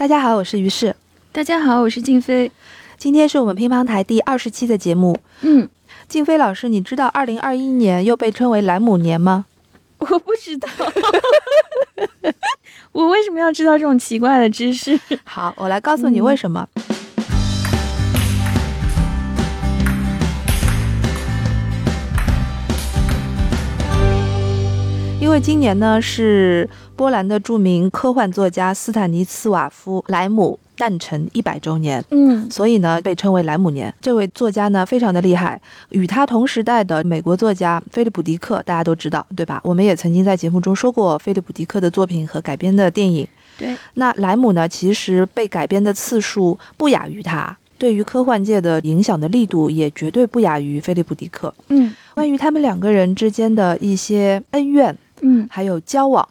大家好，我是于适。大家好，我是静飞。今天是我们乒乓台第二十期的节目。嗯，静飞老师，你知道二零二一年又被称为莱姆年吗？我不知道。我为什么要知道这种奇怪的知识？好，我来告诉你为什么。因为今年呢是波兰的著名科幻作家斯坦尼斯瓦夫·莱姆诞辰一百周年，嗯，所以呢被称为莱姆年。这位作家呢非常的厉害，与他同时代的美国作家菲利普·迪克大家都知道，对吧？我们也曾经在节目中说过菲利普·迪克的作品和改编的电影。对，那莱姆呢其实被改编的次数不亚于他，对于科幻界的影响的力度也绝对不亚于菲利普·迪克。嗯，关于他们两个人之间的一些恩怨。嗯，还有交往，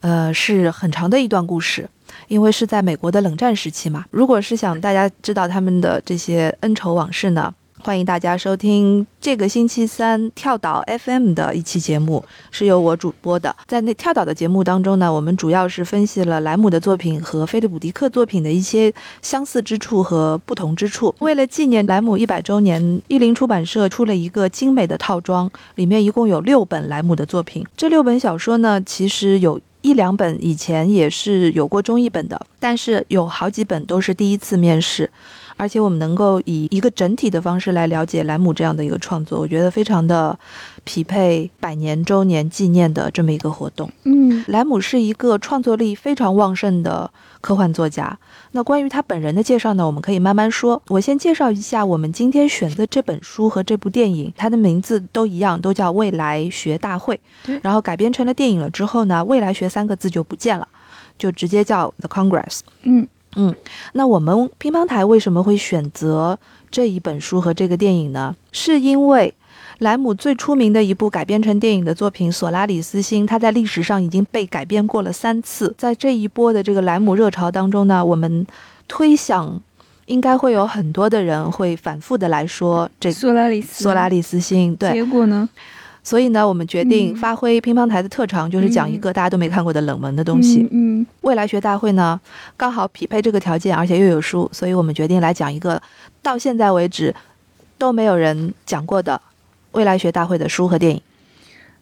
呃，是很长的一段故事，因为是在美国的冷战时期嘛。如果是想大家知道他们的这些恩仇往事呢？欢迎大家收听这个星期三跳岛 FM 的一期节目，是由我主播的。在那跳岛的节目当中呢，我们主要是分析了莱姆的作品和菲利普·迪克作品的一些相似之处和不同之处。为了纪念莱姆一百周年，译林出版社出了一个精美的套装，里面一共有六本莱姆的作品。这六本小说呢，其实有一两本以前也是有过中译本的，但是有好几本都是第一次面世。而且我们能够以一个整体的方式来了解莱姆这样的一个创作，我觉得非常的匹配百年周年纪念的这么一个活动。嗯，莱姆是一个创作力非常旺盛的科幻作家。那关于他本人的介绍呢，我们可以慢慢说。我先介绍一下我们今天选的这本书和这部电影，它的名字都一样，都叫《未来学大会》。然后改编成了电影了之后呢，“未来学”三个字就不见了，就直接叫 The Congress。嗯。嗯，那我们乒乓台为什么会选择这一本书和这个电影呢？是因为莱姆最出名的一部改编成电影的作品《索拉里斯星》，它在历史上已经被改编过了三次。在这一波的这个莱姆热潮当中呢，我们推想应该会有很多的人会反复的来说这索拉里斯索拉里斯星。对，结果呢？所以呢，我们决定发挥乒乓台的特长，就是讲一个大家都没看过的冷门的东西。嗯，未来学大会呢，刚好匹配这个条件，而且又有书，所以我们决定来讲一个到现在为止都没有人讲过的未来学大会的书和电影。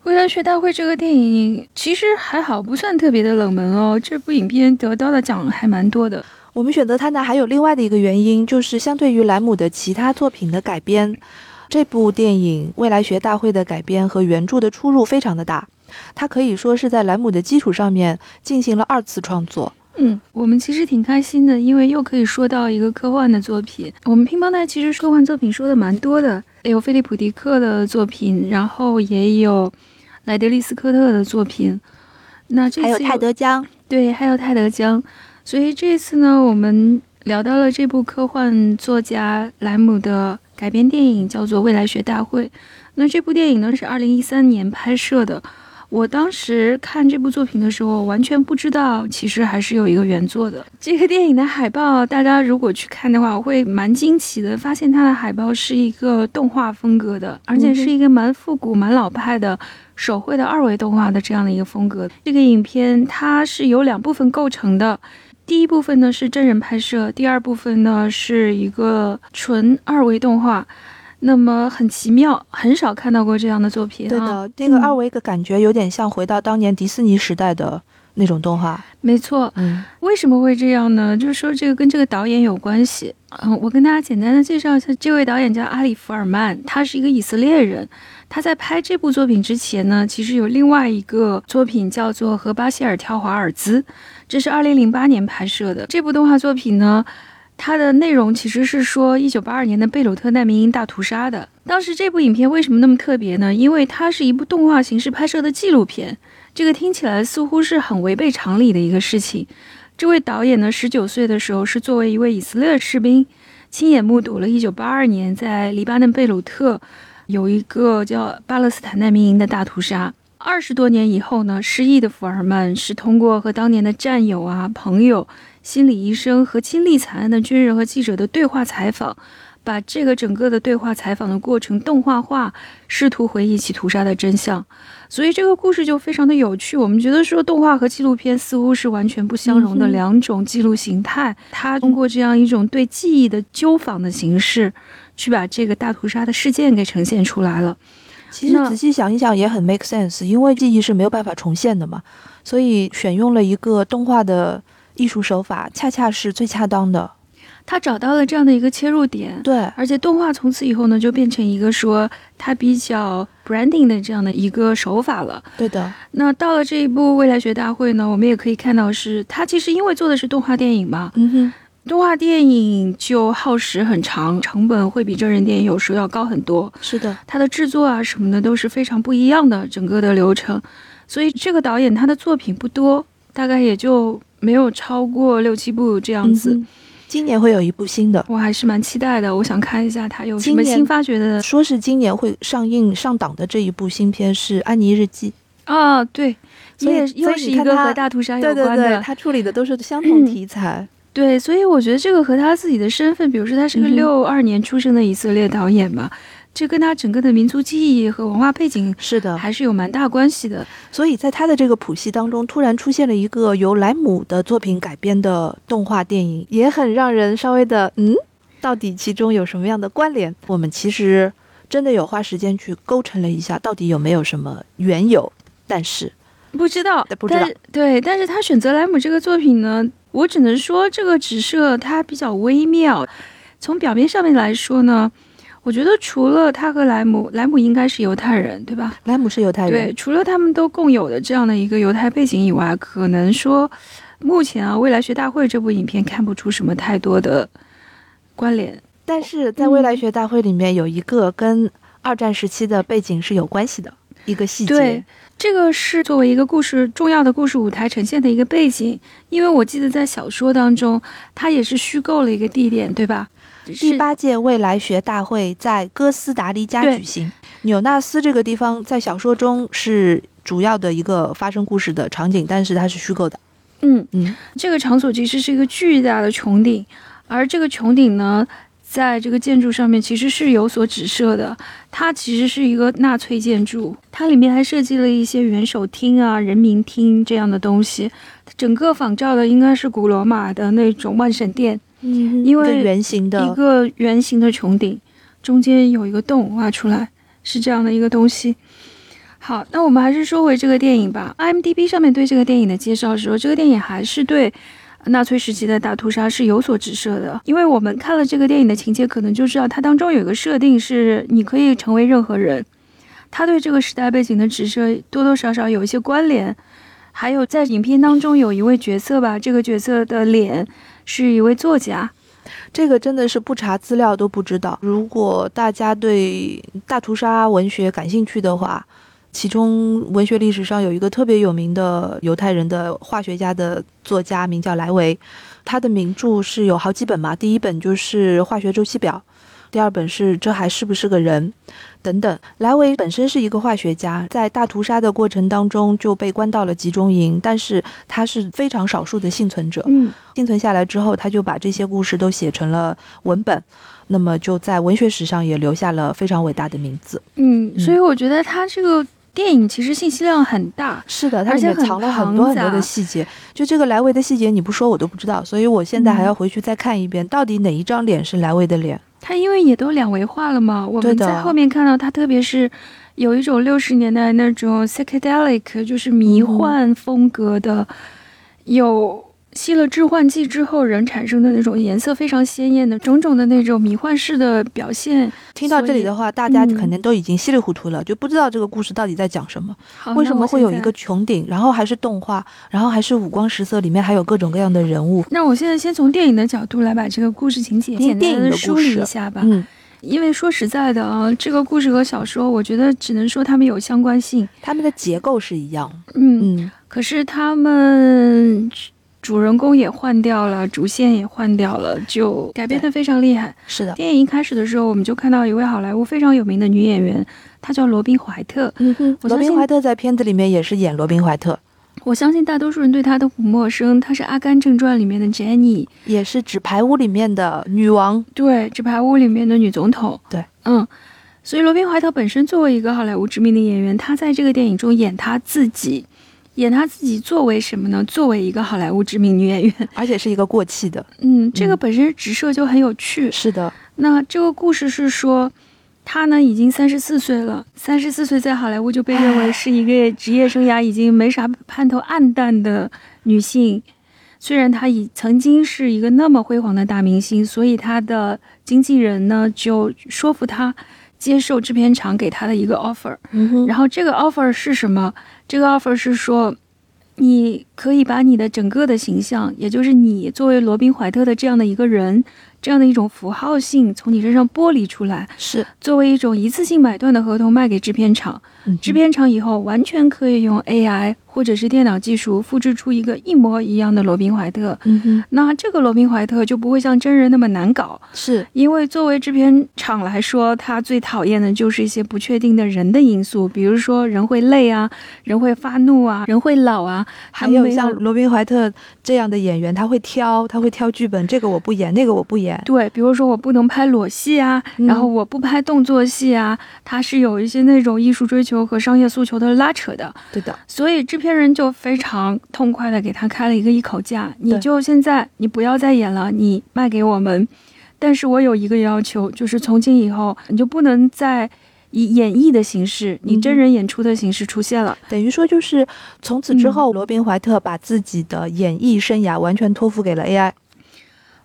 未来学大会这个电影其实还好，不算特别的冷门哦。这部影片得到的奖还蛮多的。我们选择它呢，还有另外的一个原因，就是相对于莱姆的其他作品的改编。这部电影《未来学大会》的改编和原著的出入非常的大，它可以说是在莱姆的基础上面进行了二次创作。嗯，我们其实挺开心的，因为又可以说到一个科幻的作品。我们乒乓台其实科幻作品说的蛮多的，有菲利普·迪克的作品，然后也有莱德利·斯科特的作品。那这次还有泰德·江，对，还有泰德·江。所以这次呢，我们聊到了这部科幻作家莱姆的。改编电影叫做《未来学大会》，那这部电影呢是二零一三年拍摄的。我当时看这部作品的时候，完全不知道其实还是有一个原作的。这个电影的海报，大家如果去看的话，我会蛮惊奇的，发现它的海报是一个动画风格的，而且是一个蛮复古、蛮老派的手绘的二维动画的这样的一个风格。这个影片它是由两部分构成的。第一部分呢是真人拍摄，第二部分呢是一个纯二维动画。那么很奇妙，很少看到过这样的作品。对的，那个二维的感觉有点像回到当年迪士尼时代的那种动画。没错，嗯，为什么会这样呢？就是说这个跟这个导演有关系。嗯，我跟大家简单的介绍一下，这位导演叫阿里福尔曼，他是一个以色列人。他在拍这部作品之前呢，其实有另外一个作品叫做《和巴希尔跳华尔兹》，这是二零零八年拍摄的。这部动画作品呢，它的内容其实是说一九八二年的贝鲁特难民营大屠杀的。当时这部影片为什么那么特别呢？因为它是一部动画形式拍摄的纪录片，这个听起来似乎是很违背常理的一个事情。这位导演呢，十九岁的时候是作为一位以色列士兵，亲眼目睹了一九八二年在黎巴嫩贝鲁特。有一个叫巴勒斯坦难民营的大屠杀。二十多年以后呢，失忆的福尔曼是通过和当年的战友啊、朋友、心理医生和亲历惨案的军人和记者的对话采访，把这个整个的对话采访的过程动画化，试图回忆起屠杀的真相。所以这个故事就非常的有趣。我们觉得说动画和纪录片似乎是完全不相容的两种记录形态。它通过这样一种对记忆的纠访的形式，去把这个大屠杀的事件给呈现出来了。其实仔细想一想也很 make sense，因为记忆是没有办法重现的嘛，所以选用了一个动画的艺术手法，恰恰是最恰当的。他找到了这样的一个切入点，对，而且动画从此以后呢，就变成一个说它比较 branding 的这样的一个手法了。对的。那到了这一部未来学大会呢，我们也可以看到是它其实因为做的是动画电影嘛，嗯哼，动画电影就耗时很长，成本会比真人电影有时候要高很多。是的，它的制作啊什么的都是非常不一样的，整个的流程。所以这个导演他的作品不多，大概也就没有超过六七部这样子。今年会有一部新的，我还是蛮期待的。我想看一下他有什么新发掘的。说是今年会上映上档的这一部新片是《安妮日记》啊，对，所以又是一个和大屠杀有关的。他处理的都是相同题材。对，所以我觉得这个和他自己的身份，比如说他是个六二年出生的以色列导演嘛。这跟他整个的民族记忆和文化背景是的，还是有蛮大关系的。所以在他的这个谱系当中，突然出现了一个由莱姆的作品改编的动画电影，也很让人稍微的嗯，到底其中有什么样的关联？我们其实真的有花时间去勾陈了一下，到底有没有什么缘由？但是不知道，不知道。对，但是他选择莱姆这个作品呢，我只能说这个直射它比较微妙。从表面上面来说呢。我觉得除了他和莱姆，莱姆应该是犹太人，对吧？莱姆是犹太人。对，除了他们都共有的这样的一个犹太背景以外，可能说，目前啊，《未来学大会》这部影片看不出什么太多的关联。但是在《未来学大会》里面有一个跟二战时期的背景是有关系的一个细节。对，这个是作为一个故事重要的故事舞台呈现的一个背景，因为我记得在小说当中，它也是虚构了一个地点，对吧？第八届未来学大会在哥斯达黎加举行。纽纳斯这个地方在小说中是主要的一个发生故事的场景，但是它是虚构的。嗯嗯，这个场所其实是一个巨大的穹顶，而这个穹顶呢，在这个建筑上面其实是有所指涉的。它其实是一个纳粹建筑，它里面还设计了一些元首厅啊、人民厅这样的东西。整个仿照的应该是古罗马的那种万神殿。嗯，因为圆形的一个圆形的穹顶，中间有一个洞挖出来，是这样的一个东西。好，那我们还是说回这个电影吧。IMDB 上面对这个电影的介绍说，这个电影还是对纳粹时期的大屠杀是有所指涉的。因为我们看了这个电影的情节，可能就知道它当中有一个设定是你可以成为任何人。他对这个时代背景的指涉多多少少有一些关联。还有在影片当中有一位角色吧，这个角色的脸。是一位作家，这个真的是不查资料都不知道。如果大家对大屠杀文学感兴趣的话，其中文学历史上有一个特别有名的犹太人的化学家的作家，名叫莱维，他的名著是有好几本嘛。第一本就是《化学周期表》。第二本是这还是不是个人？等等，莱维本身是一个化学家，在大屠杀的过程当中就被关到了集中营，但是他是非常少数的幸存者。嗯，幸存下来之后，他就把这些故事都写成了文本，那么就在文学史上也留下了非常伟大的名字。嗯，所以我觉得他这个电影其实信息量很大，是的，它里面藏了很多很多的细节。就这个莱维的细节，你不说我都不知道，所以我现在还要回去再看一遍，到底哪一张脸是莱维的脸。它因为也都两维化了嘛，我们在后面看到它，特别是有一种六十年代那种 psychedelic，就是迷幻风格的，有。吸了致幻剂之后，人产生的那种颜色非常鲜艳的种种的那种迷幻式的表现。听到这里的话，大家可能都已经稀里糊涂了，就不知道这个故事到底在讲什么。为什么会有一个穹顶，然后还是动画，然后还是五光十色，里面还有各种各样的人物？那我现在先从电影的角度来把这个故事情节简单的梳理一下吧。嗯，因为说实在的啊，这个故事和小说，我觉得只能说他们有相关性，他们的结构是一样。嗯嗯，可是他们。主人公也换掉了，主线也换掉了，就改编的非常厉害。是的，电影一开始的时候，我们就看到一位好莱坞非常有名的女演员，她叫罗宾怀特。嗯哼，罗宾怀特在片子里面也是演罗宾怀特。我相信大多数人对她都不陌生，她是《阿甘正传》里面的 Jenny，也是《纸牌屋》里面的女王。对，《纸牌屋》里面的女总统。对，嗯。所以罗宾怀特本身作为一个好莱坞知名的演员，他在这个电影中演他自己，演她自己作为什么呢？作为一个好莱坞知名女演员，而且是一个过气的。嗯，这个本身直射就很有趣。是的。那这个故事是说，她呢已经三十四岁了，三十四岁在好莱坞就被认为是一个职业生涯已经没啥盼头、暗淡的女性。虽然她已曾经是一个那么辉煌的大明星，所以她的经纪人呢就说服她。接受制片厂给她的一个 offer，然后这个 offer 是什么？这个 offer 是说，你可以把你的整个的形象，也就是你作为罗宾怀特的这样的一个人，这样的一种符号性从你身上剥离出来，是。作为一种一次性买断的合同卖给制片厂，制片厂以后完全可以用 AI。或者是电脑技术复制出一个一模一样的罗宾怀特，那这个罗宾怀特就不会像真人那么难搞，是。因为作为制片厂来说，他最讨厌的就是一些不确定的人的因素，比如说人会累啊，人会发怒啊，人会老啊，还有像罗宾怀特这样的演员，他会挑，他会挑剧本，这个我不演，那个我不演，对，比如说我不能拍裸戏啊，然后我不拍动作戏啊，他是有一些那种艺术追求和商业诉求的拉扯的，对的，所以制。片人就非常痛快的给他开了一个一口价，你就现在你不要再演了，你卖给我们。但是我有一个要求，就是从今以后你就不能再以演绎的形式，你真人演出的形式出现了。等于说就是从此之后，罗宾怀特把自己的演艺生涯完全托付给了 AI。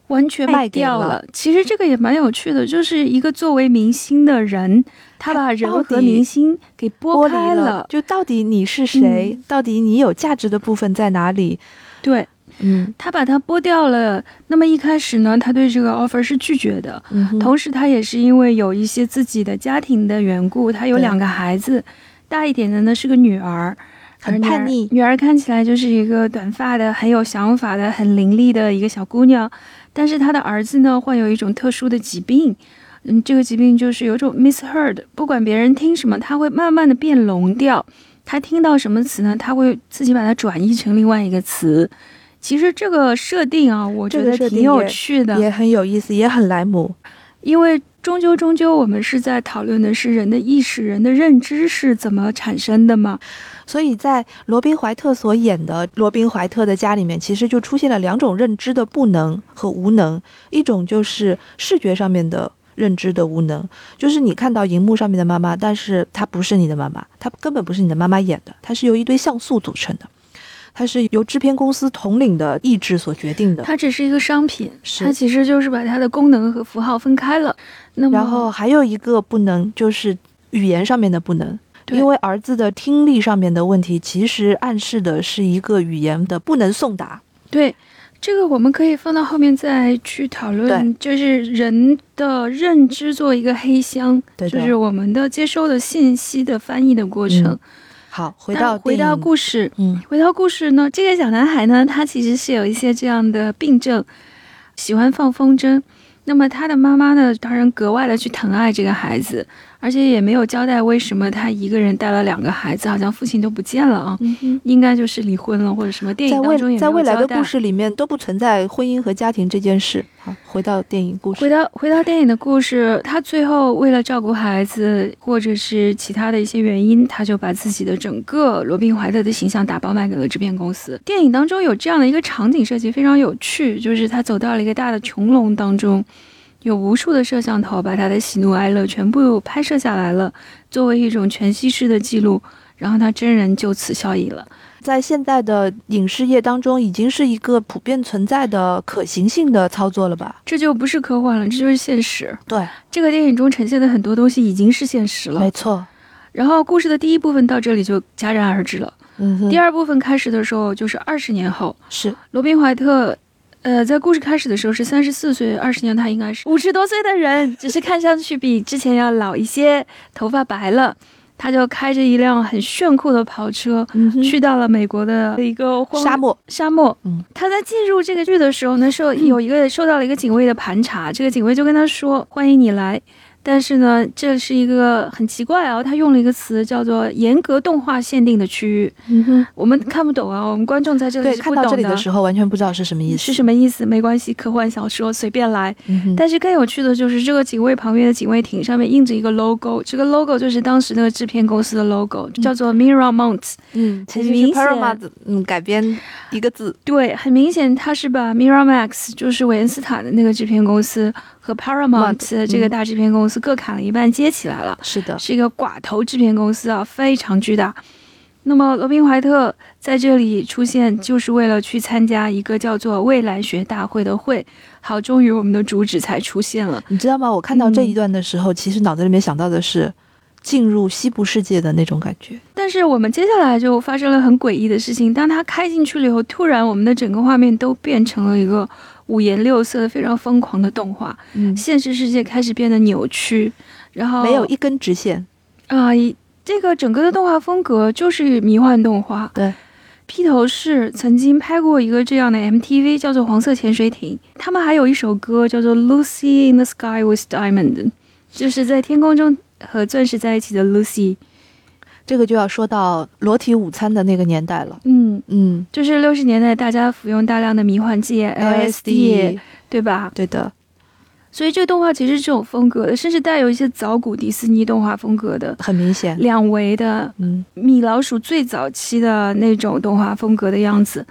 完全卖掉了。其实这个也蛮有趣的，就是一个作为明星的人，他把人和明星给剥开了。就到底你是谁？到底你有价值的部分在哪里？对，嗯，他把它剥掉了。那么一开始呢，他对这个 offer 是拒绝的。同时，他也是因为有一些自己的家庭的缘故，他有两个孩子，大一点的呢是个女儿，很叛逆。女儿看起来就是一个短发的、很有想法的、很伶俐的一个小姑娘。但是他的儿子呢，患有一种特殊的疾病，嗯，这个疾病就是有种 misheard，不管别人听什么，他会慢慢的变聋掉。他听到什么词呢？他会自己把它转译成另外一个词。其实这个设定啊，我觉得挺有趣的，也很有意思，也很莱姆。因为终究终究，我们是在讨论的是人的意识、人的认知是怎么产生的嘛。所以在罗宾怀特所演的罗宾怀特的家里面，其实就出现了两种认知的不能和无能。一种就是视觉上面的认知的无能，就是你看到荧幕上面的妈妈，但是她不是你的妈妈，她根本不是你的妈妈演的，她是由一堆像素组成的，它是由制片公司统领的意志所决定的。它只是一个商品，是它其实就是把它的功能和符号分开了。那么然后还有一个不能就是语言上面的不能。因为儿子的听力上面的问题，其实暗示的是一个语言的不能送达。对，这个我们可以放到后面再去讨论。就是人的认知做一个黑箱，就是我们的接收的信息的翻译的过程。好，回到回到故事，嗯，回到故事呢，这个小男孩呢，他其实是有一些这样的病症，喜欢放风筝。那么他的妈妈呢，当然格外的去疼爱这个孩子。而且也没有交代为什么他一个人带了两个孩子，好像父亲都不见了啊，应该就是离婚了或者什么。电影当中也在未来的故事里面都不存在婚姻和家庭这件事。好，回到电影故事，回到回到电影的故事，他最后为了照顾孩子或者是其他的一些原因，他就把自己的整个罗宾怀特的形象打包卖给了制片公司。电影当中有这样的一个场景设计非常有趣，就是他走到了一个大的穹窿当中。有无数的摄像头把他的喜怒哀乐全部拍摄下来了，作为一种全息式的记录，然后他真人就此效益了。在现在的影视业当中，已经是一个普遍存在的可行性的操作了吧？这就不是科幻了，这就是现实。对，这个电影中呈现的很多东西已经是现实了。没错。然后故事的第一部分到这里就戛然而止了。嗯。第二部分开始的时候就是二十年后，是罗宾怀特。呃，在故事开始的时候是三十四岁，二十年他应该是五十多岁的人，只是看上去比之前要老一些，头发白了。他就开着一辆很炫酷的跑车，去到了美国的一个沙漠。沙漠。嗯，他在进入这个剧的时候呢，受有一个受到了一个警卫的盘查，这个警卫就跟他说：“欢迎你来但是呢，这是一个很奇怪啊，他用了一个词叫做“严格动画限定的区域”，嗯哼，我们看不懂啊，我们观众在这里看到这里的时候完全不知道是什么意思。是什么意思？没关系，科幻小说随便来。嗯哼，但是更有趣的就是，这个警卫旁边的警卫艇上面印着一个 logo，这个 logo 就是当时那个制片公司的 logo，叫做 Miramont。嗯，其实是明显 Paramount 嗯改编一个字。对，很明显他是把 Miramax，就是韦恩斯坦的那个制片公司和 Paramount 这个大制片公司各砍了一半，接起来了，是的，是一个寡头制片公司啊，非常巨大。那么罗宾怀特在这里出现，就是为了去参加一个叫做未来学大会的会。好，终于我们的主旨才出现了。你知道吗？我看到这一段的时候，其实脑子里面想到的是进入西部世界的那种感觉。但是我们接下来就发生了很诡异的事情。当他开进去了以后，突然我们的整个画面都变成了一个五颜六色的、非常疯狂的动画。嗯，现实世界开始变得扭曲，然后没有一根直线。啊、一这个整个的动画风格就是迷幻动画。对，披头士曾经拍过一个这样的 MTV，叫做《黄色潜水艇》。他们还有一首歌叫做《Lucy in the Sky with Diamond》，就是在天空中和钻石在一起的 Lucy。这个就要说到裸体午餐的那个年代了。嗯，嗯就是六十年代大家服用大量的迷幻剂 LSD，对吧？对的，所以这个动画其实是这种风格的，甚至带有一些早古迪士尼动画风格的很明显。两维的嗯米老鼠最早期的那种动画风格的样子。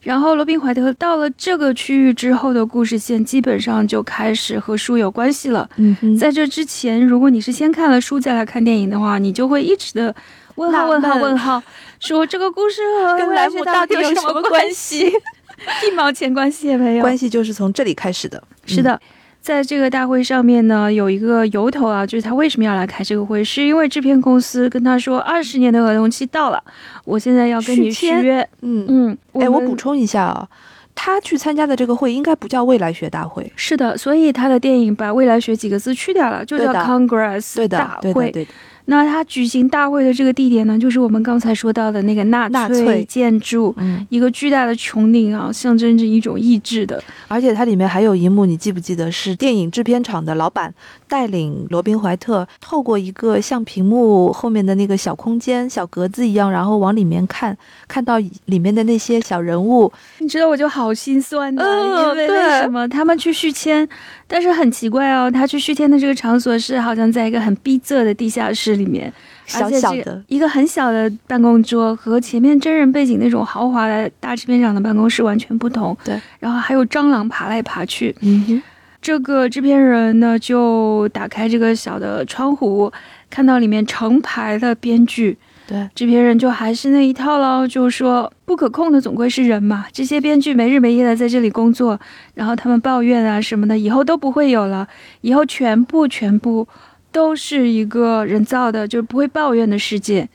然后罗宾怀特到了这个区域之后的故事线，基本上就开始和书有关系了。嗯哼，在这之前，如果你是先看了书再来看电影的话，你就会一直的问号问号问号，说这个故事和莱姆到底有什么关系？一毛钱关系也没有。关系就是从这里开始的。是的，在这个大会上面呢，有一个由头啊，就是他为什么要来开这个会，是因为制片公司跟他说，二十年的合同期到了，我现在要跟你续约。嗯，嗯，哎，我补充一下啊，他去参加的这个会应该不叫未来学大会。是的，所以他的电影把未来学几个字去掉了，就叫 Congress 对的大，对的，会。对的。那他举行大会的这个地点呢，就是我们刚才说到的那个纳纳粹粹建筑。嗯，一个巨大的穹顶啊，象征着一种意志的，而且它里面还有一幕，你记不记得？是电影制片厂的老板带领罗宾怀特透过一个像屏幕后面的那个小空间、小格子一样，然后往里面看，看到里面的那些小人物。你知道我就好心酸的，嗯因为为什么他们去续签？但是很奇怪哦，他去续签的这个场所是好像在一个很逼仄的地下室里面，小小的，一个很小的办公桌，和前面真人背景那种豪华的大制片厂的办公室完全不同。对，然后还有蟑螂爬来爬去。嗯哼，这个制片人呢，就打开这个小的窗户，看到里面成排的编剧。对，制片人就还是那一套喽，就是说不可控的总归是人嘛。这些编剧没日没夜的在这里工作，然后他们抱怨啊什么的，以后都不会有了，以后全部全部都是一个人造的，就是不会抱怨的世界，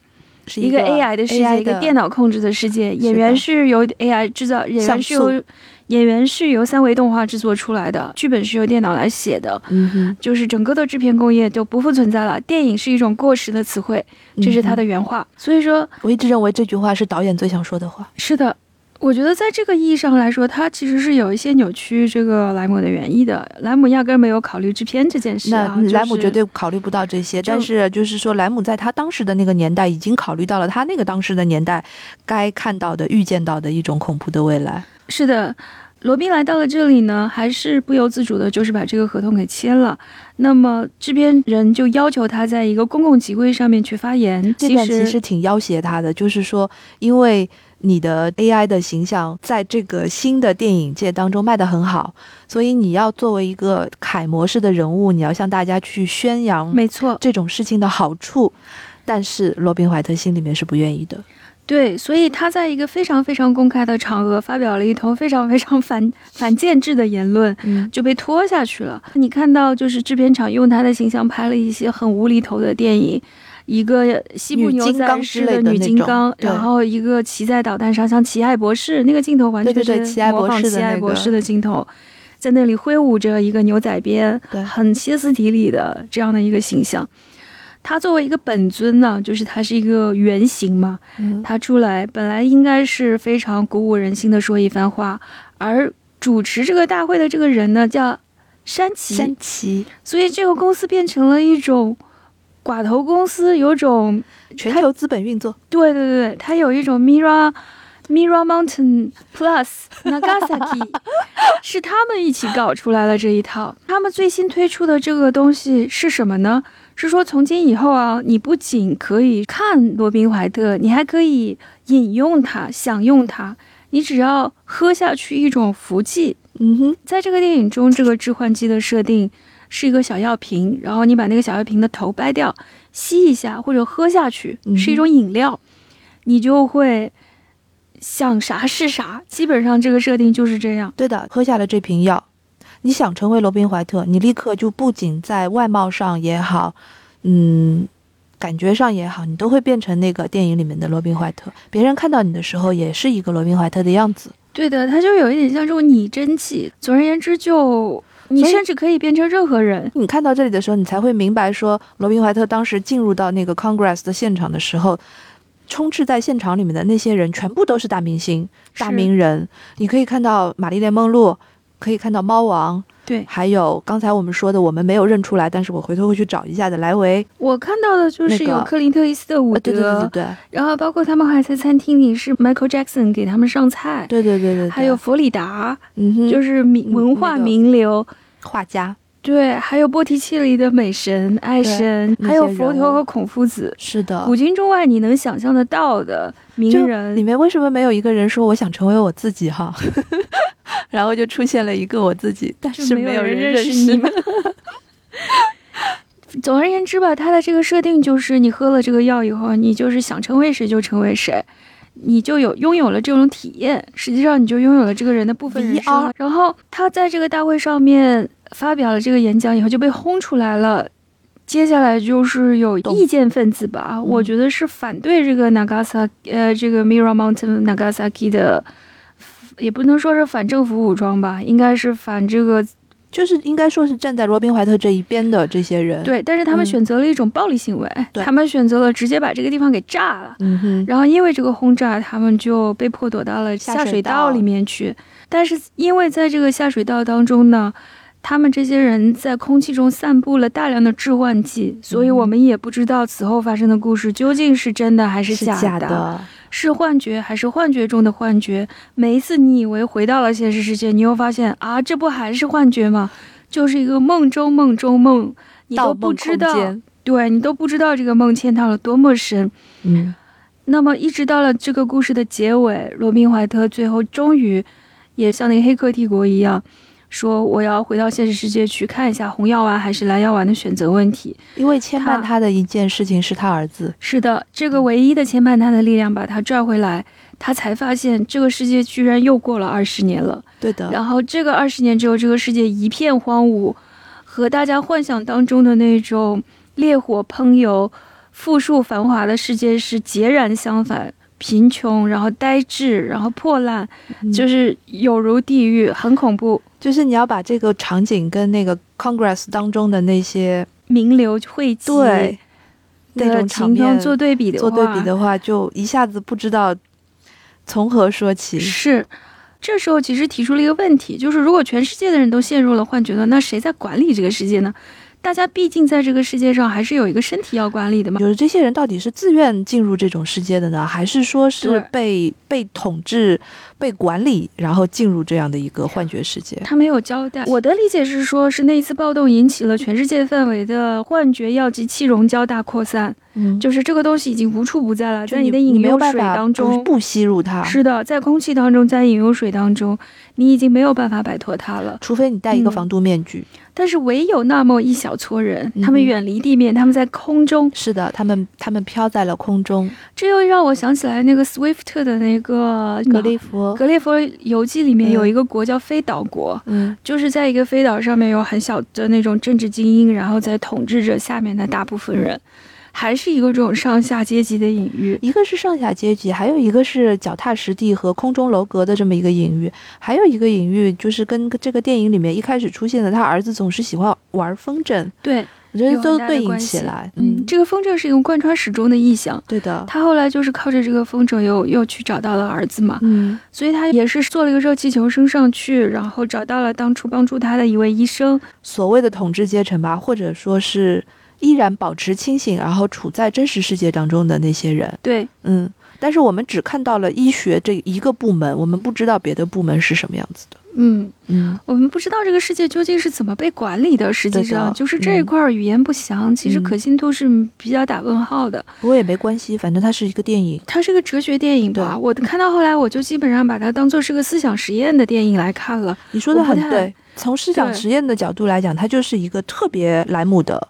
是一个 AI 的世界，一个电脑控制的世界。演员是由 AI 制造，演员是由演员是由三维动画制作出来的，剧本是由电脑来写的。嗯哼，就是整个的制片工业就不复存在了，电影是一种过时的词汇，这是他嗯的原话。所以说，我一直认为这句话是导演最想说的话。是的，我觉得在这个意义上来说，他其实是有一些扭曲这个莱姆的原意的。莱姆压根儿没有考虑制片这件事那莱姆绝对考虑不到这些，就但是就是说，莱姆在他当时的那个年代已经考虑到了他那个当时的年代该看到的、预见到的一种恐怖的未来。是的。罗宾来到了这里呢，还是不由自主的，就是把这个合同给签了。那么制片人就要求他在一个公共集会上面去发言。这段其实挺要挟他的，就是说，因为你的 AI 的形象在这个新的电影界当中卖得很好，所以你要作为一个楷模式的人物，你要向大家去宣扬没错，这种事情的好处。但是罗宾怀特心里面是不愿意的。对，所以他在一个非常非常公开的场合发表了一通非常非常反 反建制的言论，嗯，就被拖下去了。你看到，就是制片厂用他的形象拍了一些很无厘头的电影，一个西部牛仔式女的女金刚，然后一个骑在导弹上，像奇爱博士那个镜头，完全是奇爱博模仿奇爱博士的镜头，在那里挥舞着一个牛仔鞭，对。很歇斯底里的这样的一个形象。他作为一个本尊呢，就是他是一个原型嘛，嗯。他出来本来应该是非常鼓舞人心的说一番话，而主持这个大会的这个人呢，叫山崎，山崎。所以这个公司变成了一种寡头公司，有种全球资本运作，对对对对，它有一种 Mira Mira Mountain Plus Nagasaki，是他们一起搞出来了这一套。他们最新推出的这个东西是什么呢？是说从今以后啊，你不仅可以看罗宾怀特，你还可以饮用它、享用它。你只要喝下去一种福剂，嗯哼，在这个电影中，这个致幻剂的设定是一个小药瓶，然后你把那个小药瓶的头掰掉，吸一下或者喝下去，是一种饮料，你就会想啥是啥。基本上这个设定就是这样。对的，喝下了这瓶药，你想成为罗宾怀特，你立刻就不仅在外貌上也好，嗯，感觉上也好，你都会变成那个电影里面的罗宾怀特。别人看到你的时候，也是一个罗宾怀特的样子。对的，它就有一点像这种拟真剂。总而言之就，你甚至可以变成任何人。你看到这里的时候，你才会明白说，罗宾怀特当时进入到那个 Congress 的现场的时候，充斥在现场里面的那些人全部都是大明星、大名人。你可以看到玛丽莲梦露，可以看到猫王，对还有刚才我们说的我们没有认出来，但是我回头会去找一下的莱维。我看到的就是有克林特·伊斯特伍呃，德，对对对对对然后包括他们还在餐厅里是 Michael Jackson 给他们上菜，对对对对对，还有弗里达，嗯哼，就是名嗯文化那个名流。画家，对，还有波提切利的美神、爱神，还有佛陀和孔夫子，是的。古今中外你能想象得到的名人里，面为什么没有一个人说我想成为我自己哈？然后就出现了一个我自己，但是没有有人认认识你们。总而言之吧，它的这个设定就是，你喝了这个药以后，你就是想成为谁就成为谁，你就有拥有了这种体验。实际上，你就拥有了这个人的部分人生。然后他在这个大会上面发表了这个演讲以后，就被轰出来了。接下来就是有意见分子吧，我觉得是反对这个 Nagasaki，呃，这个 Mira Mountain Nagasaki 的，也不能说是反政府武装吧，应该是反这个就是应该说是站在罗宾怀特这一边的这些人。，对，但是他们嗯选择了一种暴力行为，对他们选择了直接把这个地方给炸了。嗯哼，然后因为这个轰炸，他们就被迫躲到了下水道里面去。但是因为在这个下水道当中呢，他们这些人在空气中散布了大量的致幻剂，所以我们也不知道此后发生的故事究竟是真的还是假的。是幻觉还是幻觉中的幻觉？每一次你以为回到了现实世界，你又发现啊，这不还是幻觉吗？就是一个梦中梦中梦，你都不知道，对你都不知道这个梦嵌套了多么深。嗯，那么一直到了这个故事的结尾，罗宾怀特最后终于也像那个《黑客帝国》一样，说我要回到现实世界去看一下红药丸还是蓝药丸的选择问题。因为牵绊他的一件事情是他儿子。是的，这个唯一的牵绊他的力量把他拽回来，他才发现这个世界居然又过了二十年了。对的，然后这个二十年之后，这个世界一片荒芜，和大家幻想当中的那种烈火烹油、富庶繁华的世界是截然相反。贫穷，然后呆滞，然后破烂，嗯就是有如地狱，很恐怖。就是你要把这个场景跟那个 Congress 当中的那些名流汇集对那种场面做对比的话，做对比的话，就一下子不知道从何说起。是，这时候其实提出了一个问题，就是如果全世界的人都陷入了幻觉了，那谁在管理这个世界呢？大家毕竟在这个世界上还是有一个身体要管理的嘛。就是这些人到底是自愿进入这种世界的呢，还是说是被被统治、被管理，然后进入这样的一个幻觉世界？他没有交代。我的理解是说，是那一次暴动引起了全世界范围的幻觉药剂气溶胶大扩散，嗯，就是这个东西已经无处不在了，在你的饮用水当中。不吸入它，是的，在空气当中，在饮用水当中，你已经没有办法摆脱它了。除非你戴一个嗯防毒面具。但是唯有那么一小撮人，他们远离地面，他们在空中，是的，他们他们飘在了空中。这又让我想起来那个 Swift 的那个格列佛，格列佛游记里面嗯有一个国叫飞岛国，嗯，就是在一个飞岛上面有很小的那种政治精英，然后在统治着下面的大部分人，还是一个这种上下阶级的隐喻。一个是上下阶级，还有一个是脚踏实地和空中楼阁的这么一个隐喻，还有一个隐喻就是跟这个电影里面一开始出现的他儿子总是喜欢玩风筝，对，我觉得都对应起来。嗯，这个风筝是一个贯穿始终的意象。对的。他后来就是靠着这个风筝又又去找到了儿子嘛，嗯所以他也是做了一个热气球升上去，然后找到了当初帮助他的一位医生。所谓的统治阶层吧，或者说是依然保持清醒，然后处在真实世界当中的那些人。对，嗯，但是我们只看到了医学这一个部门，我们不知道别的部门是什么样子的。嗯，嗯，我们不知道这个世界究竟是怎么被管理的。实际上，就是这一块儿语言不详，其实嗯可信度是比较打问号的。不过也没关系，反正它是一个电影。它是个哲学电影吧？我看到后来，我就基本上把它当做是个思想实验的电影来看了。你说的很对，从思想实验的角度来讲，它就是一个特别莱姆的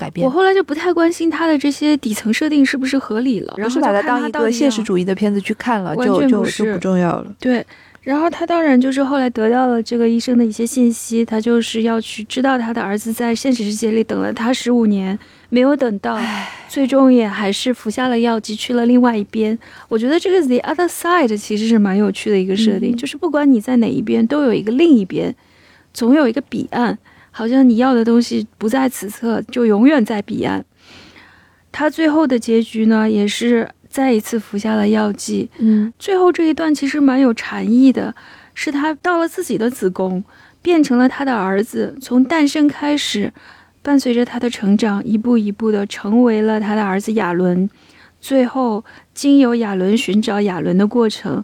改变我。后来就不太关心他的这些底层设定是不是合理了，然后是把它当一个现实主义的片子去看了，完就就是就不重要了。对，然后他当然就是后来得到了这个医生的一些信息，他就是要去知道他的儿子在现实世界里等了他十五年，没有等到，最终也还是服下了药剂去了另外一边。我觉得这个 The Other Side 其实是蛮有趣的一个设定，嗯就是不管你在哪一边，都有一个另一边，总有一个彼岸，好像你要的东西不在此侧，就永远在彼岸。他最后的结局呢，也是再一次服下了药剂，嗯最后这一段其实蛮有禅意的，是他到了自己的子宫，变成了他的儿子，从诞生开始，伴随着他的成长，一步一步的成为了他的儿子亚伦，最后经由亚伦寻找亚伦的过程，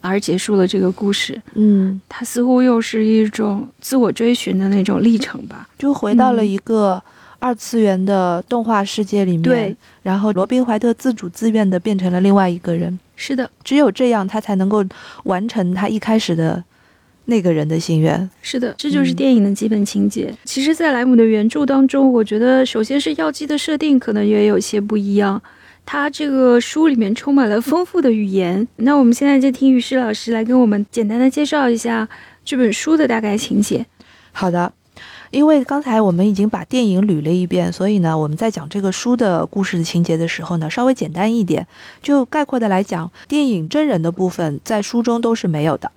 而结束了这个故事。嗯，它似乎又是一种自我追寻的那种历程吧。就回到了嗯一个二次元的动画世界里面。对，然后罗宾怀特自主自愿的变成了另外一个人，是的，只有这样，他才能够完成他一开始的那个人的心愿。是的，这就是嗯电影的基本情节。其实，在莱姆的原著当中，我觉得首先是药剂的设定可能也有些不一样。它这个书里面充满了丰富的语言。那我们现在就听于适老师来跟我们简单的介绍一下这本书的大概情节。好的，因为刚才我们已经把电影捋了一遍，所以呢，我们在讲这个书的故事的情节的时候呢，稍微简单一点。就概括的来讲，电影真人的部分在书中都是没有的。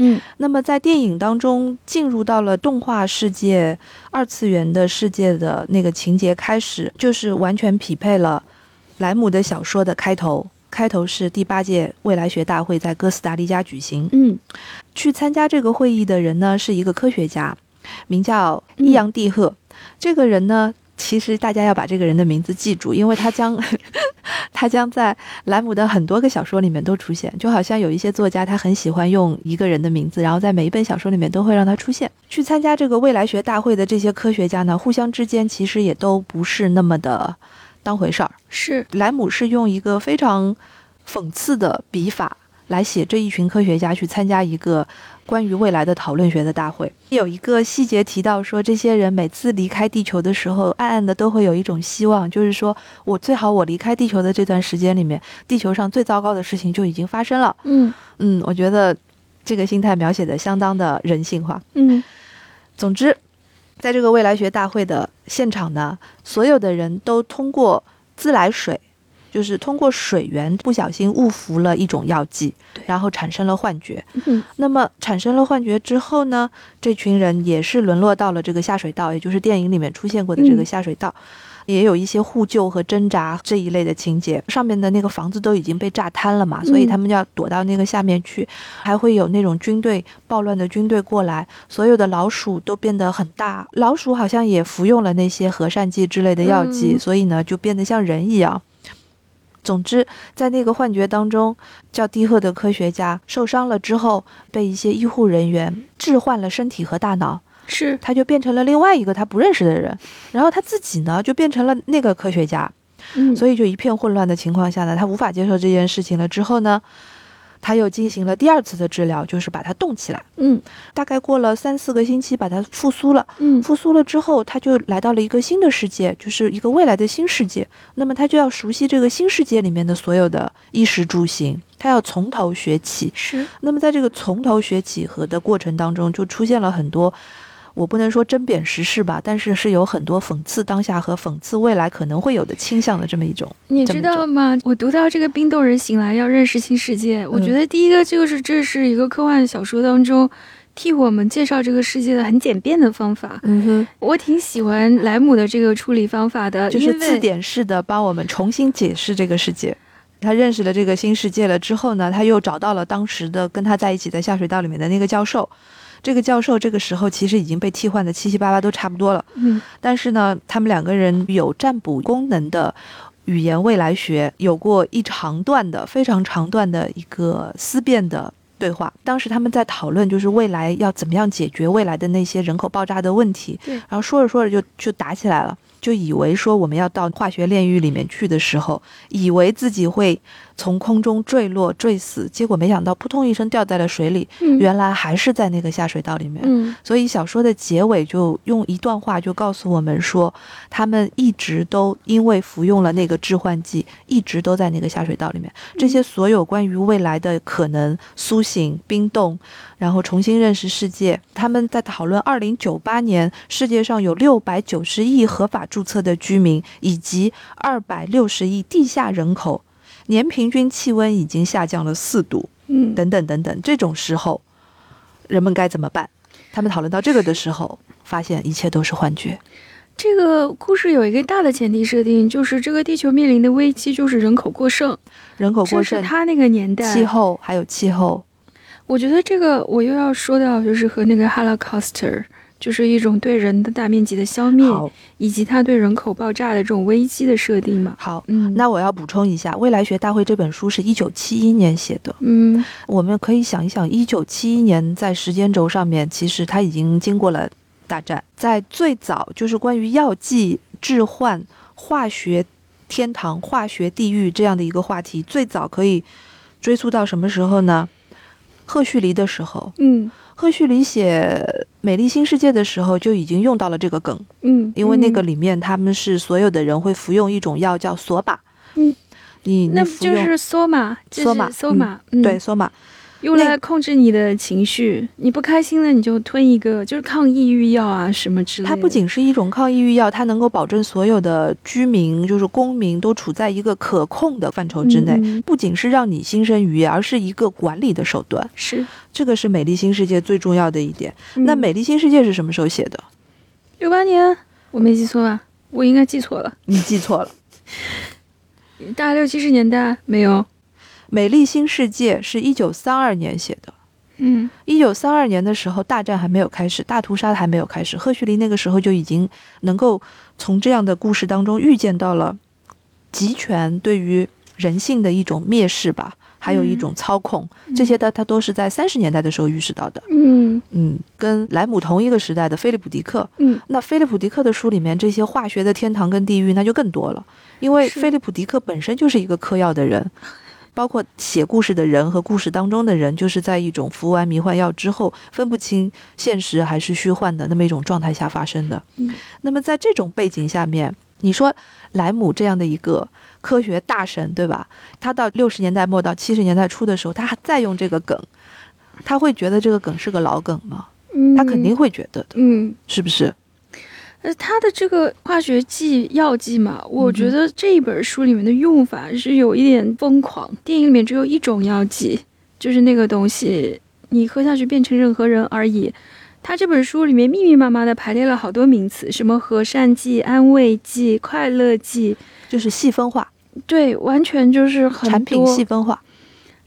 嗯那么在电影当中进入到了动画世界、二次元的世界的那个情节开始，就是完全匹配了莱姆的小说的开头。开头是第八届未来学大会在哥斯达黎加举行，嗯去参加这个会议的人呢是一个科学家，名叫嗯伊扬蒂赫。这个人呢，其实大家要把这个人的名字记住，因为他将 他将在莱姆的很多个小说里面都出现，就好像有一些作家他很喜欢用一个人的名字，然后在每一本小说里面都会让他出现。去参加这个未来学大会的这些科学家呢，互相之间其实也都不是那么的当回事儿。是莱姆是用一个非常讽刺的笔法来写这一群科学家去参加一个关于未来的讨论学的大会。有一个细节提到说，这些人每次离开地球的时候，暗暗的都会有一种希望，就是说我最好我离开地球的这段时间里面，地球上最糟糕的事情就已经发生了。嗯嗯，我觉得这个心态描写的相当的人性化。嗯总之，在这个未来学大会的现场呢，所有的人都通过自来水，就是通过水源不小心误服了一种药剂，然后产生了幻觉。嗯那么产生了幻觉之后呢，这群人也是沦落到了这个下水道，也就是电影里面出现过的这个嗯下水道。也有一些互救和挣扎这一类的情节，上面的那个房子都已经被炸瘫了嘛，所以嗯他们就要躲到那个下面去，还会有那种军队暴乱的军队过来，所有的老鼠都变得很大，老鼠好像也服用了那些和善剂之类的药剂，嗯。所以呢就变得像人一样。总之，在那个幻觉当中，叫蒂赫的科学家受伤了之后，被一些医护人员置换了身体和大脑，是他就变成了另外一个他不认识的人，然后他自己呢就变成了那个科学家，嗯所以就一片混乱的情况下呢，他无法接受这件事情了。之后呢，他又进行了第二次的治疗，就是把它冻起来。嗯大概过了三四个星期，把它复苏了。嗯复苏了之后，他就来到了一个新的世界，就是一个未来的新世界。那么他就要熟悉这个新世界里面的所有的衣食住行，他要从头学起。是那么在这个从头学起和的过程当中，就出现了很多，我不能说针砭时事吧，但是是有很多讽刺当下和讽刺未来可能会有的倾向的这么一种。你知道吗？我读到这个冰冻人醒来要认识新世界，我嗯觉得第一个就是这是一个科幻小说当中替我们介绍这个世界的很简便的方法。嗯哼，我挺喜欢莱姆的这个处理方法的，就是字典式的帮我们重新解释这个世界。他认识了这个新世界了之后呢，他又找到了当时的跟他在一起在下水道里面的那个教授。这个教授这个时候其实已经被替换的七七八八都差不多了，嗯但是呢，他们两个人有占卜功能的语言未来学有过一长段的非常长段的一个思辨的对话。当时他们在讨论就是未来要怎么样解决未来的那些人口爆炸的问题，对然后说着说着就就打起来了。就以为说我们要到化学炼狱里面去的时候，以为自己会从空中坠落坠死，结果没想到扑通一声掉在了水里，嗯原来还是在那个下水道里面。嗯所以小说的结尾就用一段话就告诉我们说，他们一直都因为服用了那个致幻剂，一直都在那个下水道里面。这些所有关于未来的可能苏醒、冰冻，然后重新认识世界，他们在讨论二零九八年世界上有六百九十亿合法注册的居民，以及二百六十亿地下人口，年平均气温已经下降了四度。嗯，等等等等，这种时候，人们该怎么办？他们讨论到这个的时候，发现一切都是幻觉。这个故事有一个大的前提设定，就是这个地球面临的危机就是人口过剩，人口过剩、他那个年代气候还有气候，我觉得这个我又要说到，就是和那个 Holocaust，就是一种对人的大面积的消灭，以及它对人口爆炸的这种危机的设定嘛。好。嗯，那我要补充一下，《未来学大会》这本书是一九七一年写的。嗯我们可以想一想，一九七一年在时间轴上面，其实它已经经过了大战。在最早就是关于药剂、置换、化学天堂、化学地狱这样的一个话题，最早可以追溯到什么时候呢？赫胥黎的时候，嗯赫胥黎写《美丽新世界》的时候就已经用到了这个梗，嗯，因为那个嗯。里面他们是所有的人会服用一种药叫索马，嗯，你那就是索玛，索玛索玛，嗯。对，索玛，用来控制你的情绪，你不开心了你就吞一个，就是抗抑郁药啊什么之类的。它不仅是一种抗抑郁药，它能够保证所有的居民，就是公民都处在一个可控的范畴之内。不仅是让你心生愉悦，而是一个管理的手段。是，这个是《美丽新世界》最重要的一点。那《嗯美丽新世界》是什么时候写的？六八年，我没记错吧？我应该记错了，你记错了，大概六七十年代没有。《美丽新世界》是一九三二年写的。嗯一九三二年的时候，大战还没有开始，大屠杀还没有开始。赫胥黎那个时候就已经能够从这样的故事当中预见到了集权对于人性的一种蔑视吧，还有一种操控，这些的他都是在三十年代的时候预示到的。嗯嗯，跟莱姆同一个时代的菲利普·迪克，嗯那菲利普·迪克的书里面这些化学的天堂跟地狱那就更多了，因为菲利普·迪克本身就是一个嗑药的人。包括写故事的人和故事当中的人，就是在一种服完迷幻药之后分不清现实还是虚幻的那么一种状态下发生的。嗯那么在这种背景下面，你说莱姆这样的一个科学大神，对吧？他到六十年代末到七十年代初的时候，他还在用这个梗，他会觉得这个梗是个老梗吗？嗯，他肯定会觉得的，嗯。是不是？呃，它的这个化学剂药剂嘛，我觉得这一本书里面的用法是有一点疯狂。电影里面只有一种药剂，就是那个东西，你喝下去变成任何人而已。他这本书里面密密麻麻的排列了好多名词，什么和善剂、安慰剂、快乐剂，就是细分化，对，完全就是很产品细分化。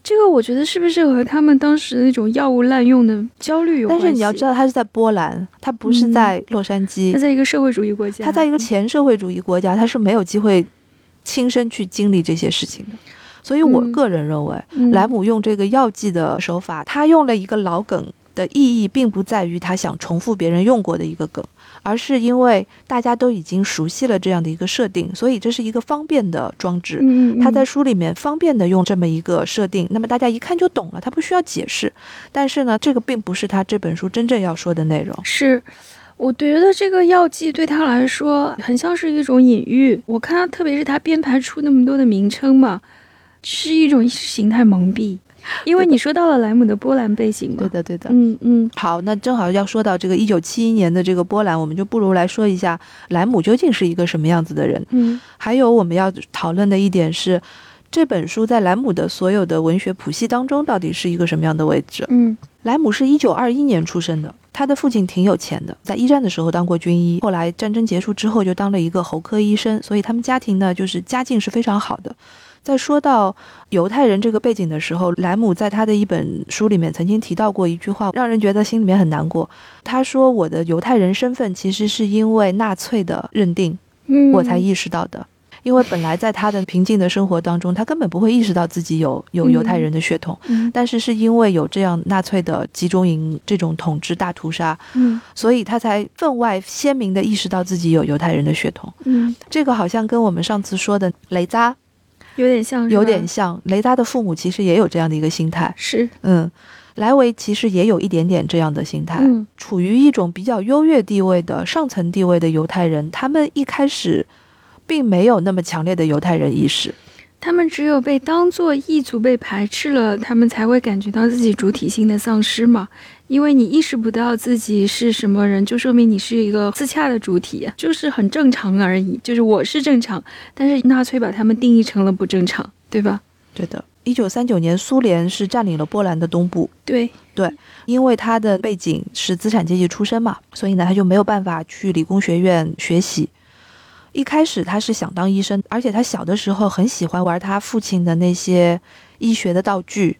这个我觉得是不是和他们当时那种药物滥用的焦虑有关系？但是你要知道，他是在波兰，他不是嗯在洛杉矶他，在一个社会主义国家，他在一个前社会主义国家，他是没有机会亲身去经历这些事情的。所以我嗯个人认为，嗯莱姆用这个药剂的手法，他用了一个老梗的意义，并不在于他想重复别人用过的一个梗，而是因为大家都已经熟悉了这样的一个设定，所以这是一个方便的装置。嗯，嗯他在嗯书里面方便的用这么一个设定，那么大家一看就懂了，他不需要解释。但是呢，这个并不是他这本书真正要说的内容。是，我觉得这个药剂对他来说很像是一种隐喻。我看他，特别是他编排出那么多的名称嘛，是一种意识形态蒙蔽。因为你说到了莱姆的波兰背景嘛，对的，对的。嗯嗯好，那正好要说到这个一九七一年的这个波兰，我们就不如来说一下莱姆究竟是一个什么样子的人。嗯还有我们要讨论的一点是，这本书在莱姆的所有的文学谱系当中到底是一个什么样的位置？嗯莱姆是一九二一年出生的，他的父亲挺有钱的，在一战的时候当过军医，后来战争结束之后就当了一个喉科医生，所以他们家庭呢就是家境是非常好的。在说到犹太人这个背景的时候，莱姆在他的一本书里面曾经提到过一句话，让人觉得心里面很难过。他说：“我的犹太人身份其实是因为纳粹的认定，嗯，我才意识到的。因为本来在他的平静的生活当中，他根本不会意识到自己有有犹太人的血统。嗯但是是因为有这样纳粹的集中营这种统治大屠杀，嗯所以他才分外鲜明的意识到自己有犹太人的血统。嗯，这个好像跟我们上次说的雷扎有点像，有点像，雷达的父母其实也有这样的一个心态。是，嗯，莱维其实也有一点点这样的心态，嗯处于一种比较优越地位的上层地位的犹太人，他们一开始并没有那么强烈的犹太人意识。他们只有被当做异族被排斥了，他们才会感觉到自己主体性的丧失嘛。因为你意识不到自己是什么人，就说明你是一个自洽的主体，就是很正常而已。就是我是正常，但是纳粹把他们定义成了不正常，对吧？对的，一九三九年，苏联是占领了波兰的东部，对对，因为他的背景是资产阶级出身嘛，所以呢，他就没有办法去理工学院学习。一开始他是想当医生，而且他小的时候很喜欢玩他父亲的那些医学的道具，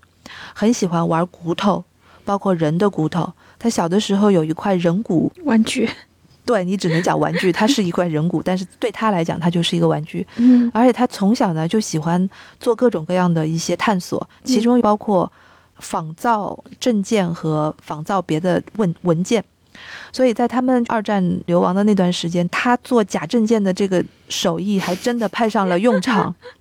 很喜欢玩骨头，包括人的骨头。他小的时候有一块人骨，玩具，对你只能讲玩具，它是一块人骨，但是对他来讲，它就是一个玩具。嗯而且他从小呢就喜欢做各种各样的一些探索，其中包括仿造证件和仿造别的文文件。所以在他们二战流亡的那段时间，他做假证件的这个手艺还真的派上了用场，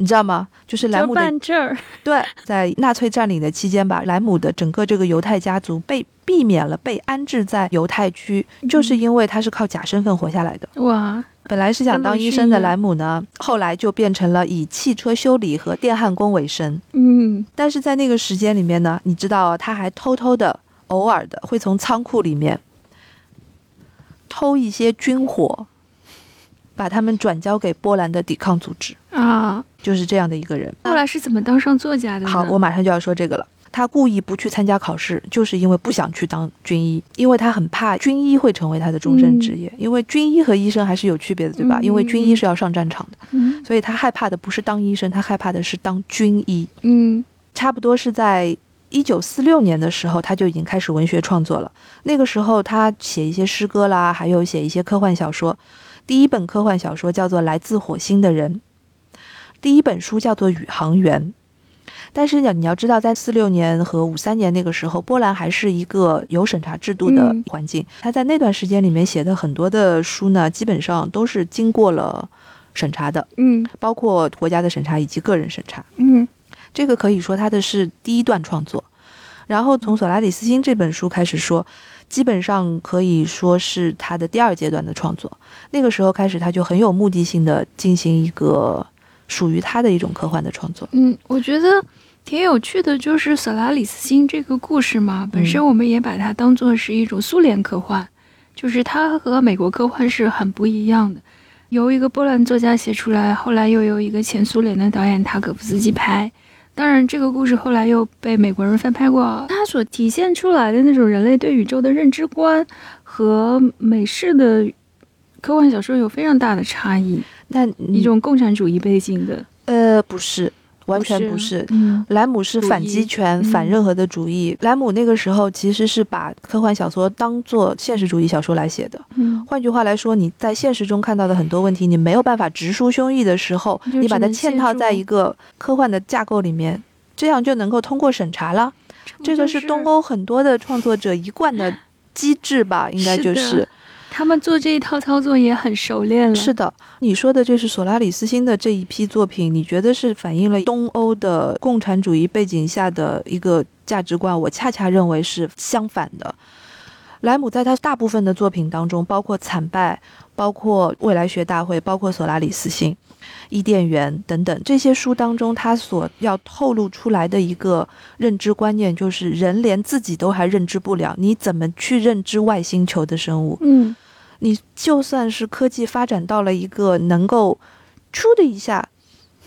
你知道吗？就是莱姆的办这儿，对，在纳粹占领的期间吧，莱姆的整个这个犹太家族被避免了被安置在犹太区，就是因为他是靠假身份活下来的。哇，本来是想当医生的莱姆呢，后来就变成了以汽车修理和电焊工为生。嗯但是在那个时间里面呢，你知道他还偷偷的、偶尔的会从仓库里面偷一些军火，把他们转交给波兰的抵抗组织，啊，就是这样的一个人。后来是怎么当上作家的呢？好，我马上就要说这个了。他故意不去参加考试，就是因为不想去当军医，因为他很怕军医会成为他的终身职业。因为军医和医生还是有区别的，对吧？嗯因为军医是要上战场的，嗯所以他害怕的不是当医生，他害怕的是当军医。嗯差不多是在一九四六年的时候，他就已经开始文学创作了。那个时候，他写一些诗歌啦，还有写一些科幻小说。第一本科幻小说叫做《来自火星的人》，第一本书叫做《宇航员》。但是呢，你要知道，在四六年和五三年那个时候，波兰还是一个有审查制度的嗯环境。他在那段时间里面写的很多的书呢，基本上都是经过了审查的，嗯包括国家的审查以及个人审查。嗯这个可以说他的是第一段创作，然后从《索拉里斯星》这本书开始说，基本上可以说是他的第二阶段的创作。那个时候开始，他就很有目的性的进行一个属于他的一种科幻的创作。嗯，我觉得挺有趣的，就是索拉里斯星这个故事嘛，本身我们也把它当做是一种苏联科幻，就是它和美国科幻是很不一样的。由一个波兰作家写出来，后来又由一个前苏联的导演塔可夫斯基拍。当然，这个故事后来又被美国人翻拍过。它所体现出来的那种人类对宇宙的认知观，和美式的科幻小说有非常大的差异。那一种共产主义背景的，呃不是，完全不是。嗯莱姆是反极权、反任何的主义。莱姆那个时候其实是把科幻小说当做现实主义小说来写的。嗯换句话来说，你在现实中看到的很多问题，你没有办法直抒胸臆的时候，你把它嵌套在一个科幻的架构里面，这样就能够通过审查了。这个是东欧很多的创作者一贯的机制吧，应该就是他们做这一套操作也很熟练了。是的。你说的就是索拉里斯星的这一批作品，你觉得是反映了东欧的共产主义背景下的一个价值观？我恰恰认为是相反的。莱姆在他大部分的作品当中，包括《惨败》、包括《未来学大会》、包括《索拉里斯星》、《伊甸园》等等这些书当中，他所要透露出来的一个认知观念，就是人连自己都还认知不了，你怎么去认知外星球的生物？嗯你就算是科技发展到了一个能够“出”的一下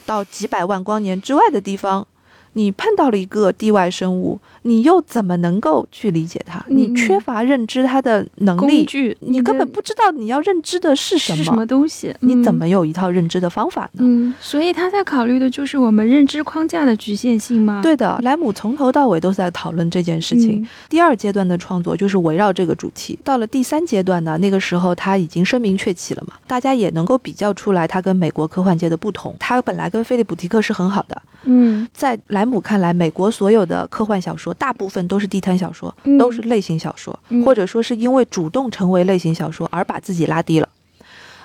到几百万光年之外的地方，你碰到了一个地外生物，你又怎么能够去理解它？嗯你缺乏认知它的能力，工具，你根本不知道你要认知的是什么，是什么东西，你怎嗯么有一套认知的方法呢？嗯，所以他在考虑的就是我们认知框架的局限性吗？对的，莱姆从头到尾都是在讨论这件事情。嗯第二阶段的创作就是围绕这个主题。到了第三阶段呢，那个时候他已经声名鹊起了嘛，大家也能够比较出来他跟美国科幻界的不同。他本来跟菲利普·迪克是很好的，嗯在莱姆看来，美国所有的科幻小说大部分都是地摊小说，嗯都是类型小说，嗯或者说是因为主动成为类型小说而把自己拉低了。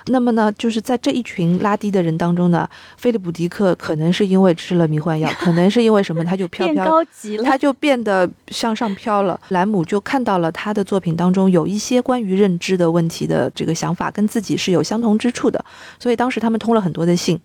那么呢，就是在这一群拉低的人当中呢，菲利普·迪克可能是因为吃了迷幻药，可能是因为什么，他就飘 飘高级了，他就变得向上飘了。莱姆就看到了他的作品当中有一些关于认知的问题的这个想法，跟自己是有相同之处的，所以当时他们通了很多的信。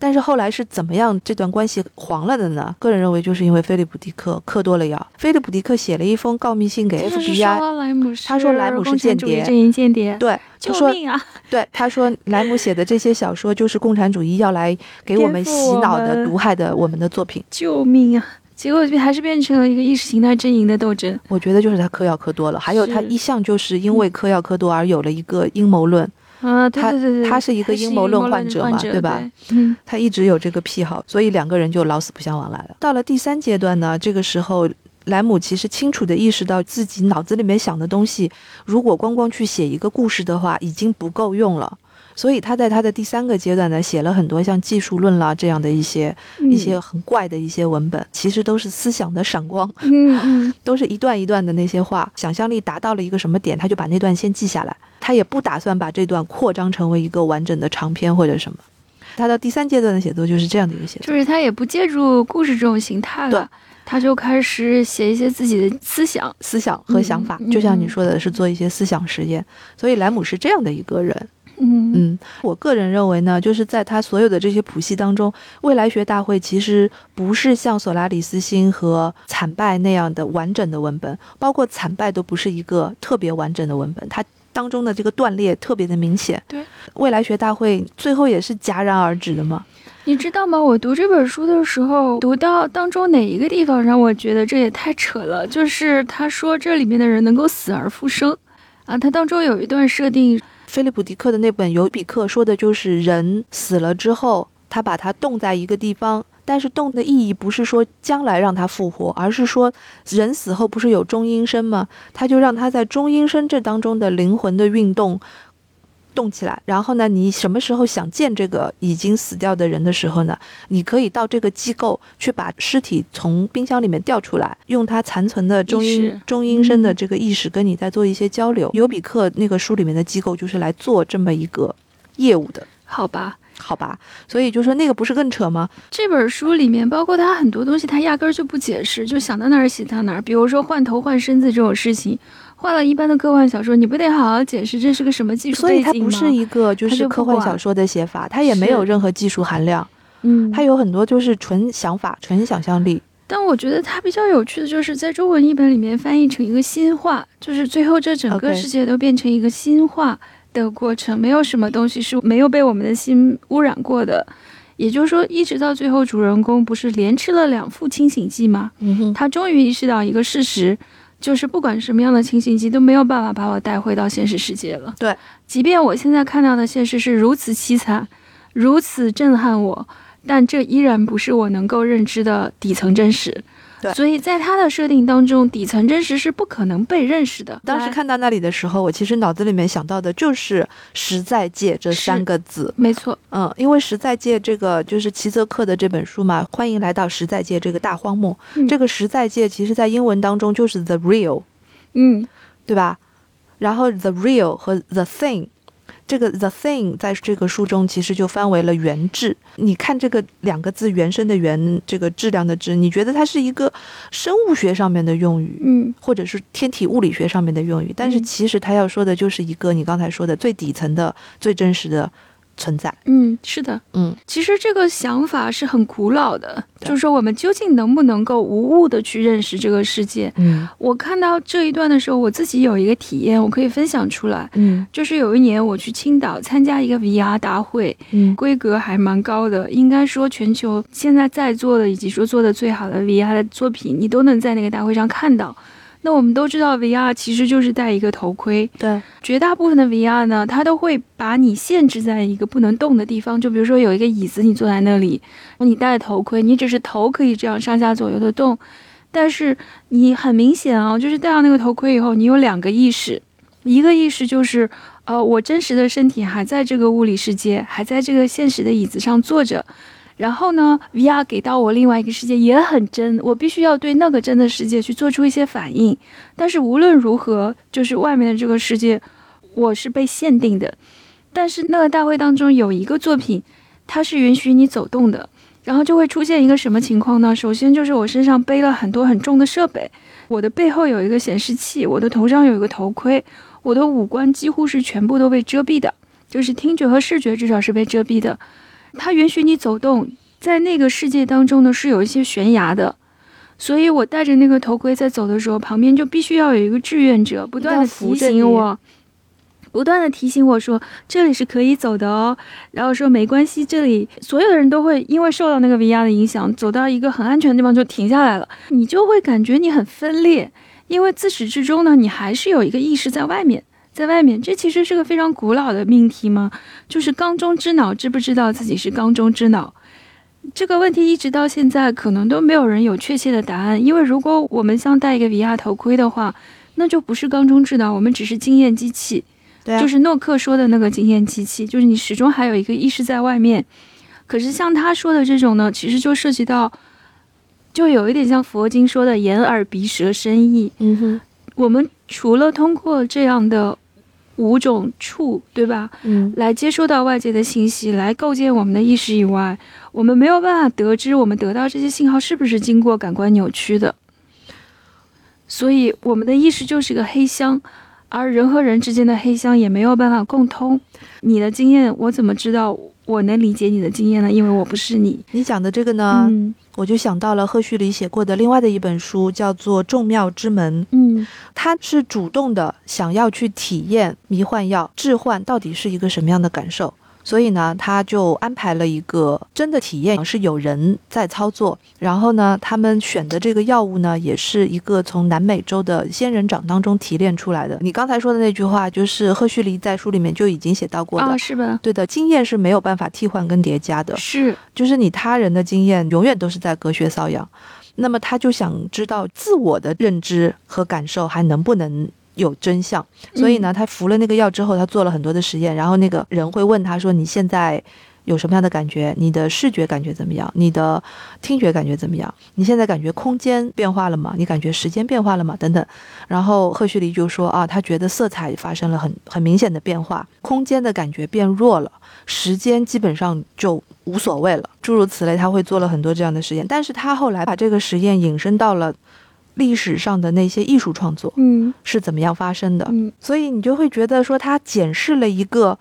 但是后来是怎么样这段关系黄了的呢？个人认为就是因为菲利普·迪克嗑多了药。菲利普·迪克写了一封告密信给 FBI，他说莱姆是间谍阵营间谍，对，他救说命啊！对，他说莱姆写的这些小说就是共产主义要来给我们洗脑的、毒害的我们的作品。救命啊！结果还是变成了一个意识形态阵营的斗争。我觉得就是他嗑药嗑多了，还有他一向就是因为嗑药嗑多而有了一个阴谋论。啊，对他对对对，他是一个阴谋论患者嘛对对吧？嗯他一直有这个癖好，所以两个人就老死不相往来了。到了第三阶段呢，这个时候莱姆其实清楚地意识到自己脑子里面想的东西，如果光光去写一个故事的话，已经不够用了。所以他在他的第三个阶段呢，写了很多像技术论啦这样的一些、嗯一些很怪的一些文本，其实都是思想的闪光，嗯嗯 都是一段一段的那些话，想象力达到了一个什么点，他就把那段先记下来，他也不打算把这段扩张成为一个完整的长篇或者什么。他到第三阶段的写作就是这样的一个写作，就是他也不借助故事这种形态对了，他就开始写一些自己的思想。思想和想法，就像你说的是做一些思想实验。所以莱姆是这样的一个人。嗯嗯，我个人认为呢，就是在他所有的这些谱系当中，未来学大会其实不是像索拉里斯星和惨败那样的完整的文本，包括惨败都不是一个特别完整的文本，它当中的这个断裂特别的明显。对，未来学大会最后也是戛然而止的嘛。你知道吗？我读这本书的时候，读到当中哪一个地方让我觉得这也太扯了？就是他说这里面的人能够死而复生，啊，他当中有一段设定，菲利普·迪克的那本《尤比克》说的就是人死了之后，他把它冻在一个地方，但是冻的意义不是说将来让他复活，而是说人死后不是有中阴身吗？他就让他在中阴身这当中的灵魂的运动。动起来，然后呢，你什么时候想见这个已经死掉的人的时候呢？你可以到这个机构去把尸体从冰箱里面调出来，用他残存的中阴意识中阴身的这个意识跟你在做一些交流。尤比克那个书里面的机构就是来做这么一个业务的，好吧？好吧？所以就说那个不是更扯吗？这本书里面包括他很多东西，他压根儿就不解释，就想到哪儿写到哪儿。比如说换头换身子这种事情，换了一般的科幻小说，你不得好好解释这是个什么技术所以它？不是一个就是科幻小说的写法，它也没有任何技术含量，嗯，它有很多就是纯想法、纯想象力。但我觉得它比较有趣的就是在中文译本里面翻译成一个新话，就是最后这整个世界都变成一个新话的过程，没有什么东西是没有被我们的心污染过的。也就是说，一直到最后，主人公不是连吃了两副清醒剂吗？嗯哼，他终于意识到一个事实，就是不管什么样的清醒剂都没有办法把我带回到现实世界了。对，即便我现在看到的现实是如此凄惨，如此震撼我，但这依然不是我能够认知的底层真实。对所以在他的设定当中，底层真实是不可能被认识的。当时，看到那里的时候，我其实脑子里面想到的就是“实在界”这三个字。没错，嗯，因为实在界这个就是齐泽克的这本书嘛，欢迎来到实在界这个大荒漠。嗯这个实在界其实在英文当中就是 the real，嗯，对吧？然后 the real 和 the thing，这个 the thing 在这个书中其实就翻为了原质。你看这个两个字“原生”的“原”，这个质量的“质”，你觉得它是一个生物学上面的用语，嗯，或者是天体物理学上面的用语，但是嗯其实它要说的就是一个你刚才说的最底层的、最真实的、存在。嗯，是的，嗯，其实这个想法是很古老的，就是说我们究竟能不能够无误的去认识这个世界？嗯我看到这一段的时候，我自己有一个体验，我可以分享出来。嗯就是有一年我去青岛参加一个 VR 大会，嗯规格还蛮高的，应该说全球现在在座的以及说做的最好的 VR 的作品，你都能在那个大会上看到。那我们都知道，VR 其实就是戴一个头盔，对，绝大部分的 VR 呢，它都会把你限制在一个不能动的地方。就比如说有一个椅子，你坐在那里，你戴头盔，你只是头可以这样上下左右的动，但是你很明显啊，就是戴上那个头盔以后，你有两个意识，一个意识就是，呃，我真实的身体还在这个物理世界，还在这个现实的椅子上坐着。然后呢，VR 给到我另外一个世界也很真，我必须要对那个真的世界去做出一些反应。但是无论如何，就是外面的这个世界，我是被限定的。但是那个大会当中有一个作品，它是允许你走动的，然后就会出现一个什么情况呢？首先就是我身上背了很多很重的设备，我的背后有一个显示器，我的头上有一个头盔，我的五官几乎是全部都被遮蔽的，就是听觉和视觉至少是被遮蔽的。它允许你走动，在那个世界当中呢是有一些悬崖的。所以我戴着那个头盔在走的时候，旁边就必须要有一个志愿者不断的提醒我，不断的提醒我说这里是可以走的哦，然后说没关系，这里所有的人都会因为受到那个 VR 的影响，走到一个很安全的地方就停下来了，你就会感觉你很分裂，因为自始至终呢，你还是有一个意识在外面。在外面，这其实是个非常古老的命题嘛，就是缸中之脑知不知道自己是缸中之脑？这个问题一直到现在可能都没有人有确切的答案，因为如果我们像戴一个 VR 头盔的话，那就不是缸中之脑，我们只是经验机器，对啊，就是诺克说的那个经验机器，就是你始终还有一个意识在外面。可是像他说的这种呢，其实就涉及到，就有一点像佛经说的眼耳鼻舌身意，嗯哼，我们除了通过这样的五种触，对吧，嗯。来接收到外界的信息，来构建我们的意识以外，我们没有办法得知我们得到这些信号是不是经过感官扭曲的。所以，我们的意识就是一个黑箱，而人和人之间的黑箱也没有办法共通。你的经验，我怎么知道我能理解你的经验呢？因为我不是你。你讲的这个呢，嗯我就想到了赫胥黎写过的另外的一本书，叫做《众妙之门》。嗯他是主动的想要去体验迷幻药置换到底是一个什么样的感受，所以呢，他就安排了一个真的体验，是有人在操作。然后呢，他们选的这个药物呢，也是一个从南美洲的仙人掌当中提炼出来的。你刚才说的那句话，就是赫胥黎在书里面就已经写到过的。啊，是吧？对的，经验是没有办法替换跟叠加的。是，就是你他人的经验永远都是在隔靴搔痒。那么他就想知道自我的认知和感受还能不能有真相，所以呢，他服了那个药之后，他做了很多的实验，然后那个人会问他说：“你现在有什么样的感觉？你的视觉感觉怎么样？你的听觉感觉怎么样？你现在感觉空间变化了吗？你感觉时间变化了吗？等等。”然后赫胥黎就说：“啊，他觉得色彩发生了很很明显的变化，空间的感觉变弱了。”时间基本上就无所谓了，诸如此类，他会做了很多这样的实验，但是他后来把这个实验引申到了历史上的那些艺术创作嗯。是怎么样发生的，嗯。所以你就会觉得说它检视了一个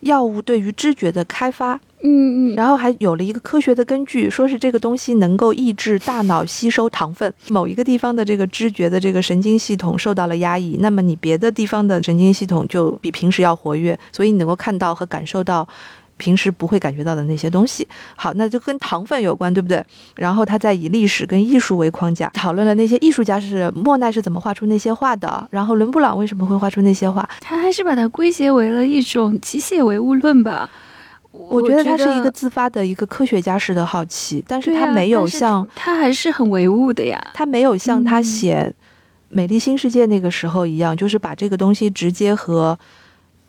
药物对于知觉的开发，嗯嗯，然后还有了一个科学的根据，说是这个东西能够抑制大脑吸收糖分，某一个地方的这个知觉的这个神经系统受到了压抑，那么你别的地方的神经系统就比平时要活跃，所以你能够看到和感受到。平时不会感觉到的那些东西，好，那就跟糖分有关，对不对？然后他再以历史跟艺术为框架，讨论了那些艺术家是莫奈是怎么画出那些画的，然后伦布朗为什么会画出那些画，他还是把它归结为了一种机械唯物论吧。我我觉得他是一个自发的一个科学家式的好奇，但是他没有像他还是很唯物的呀。他没有像他嗯写《美丽新世界》那个时候一样，就是把这个东西直接和，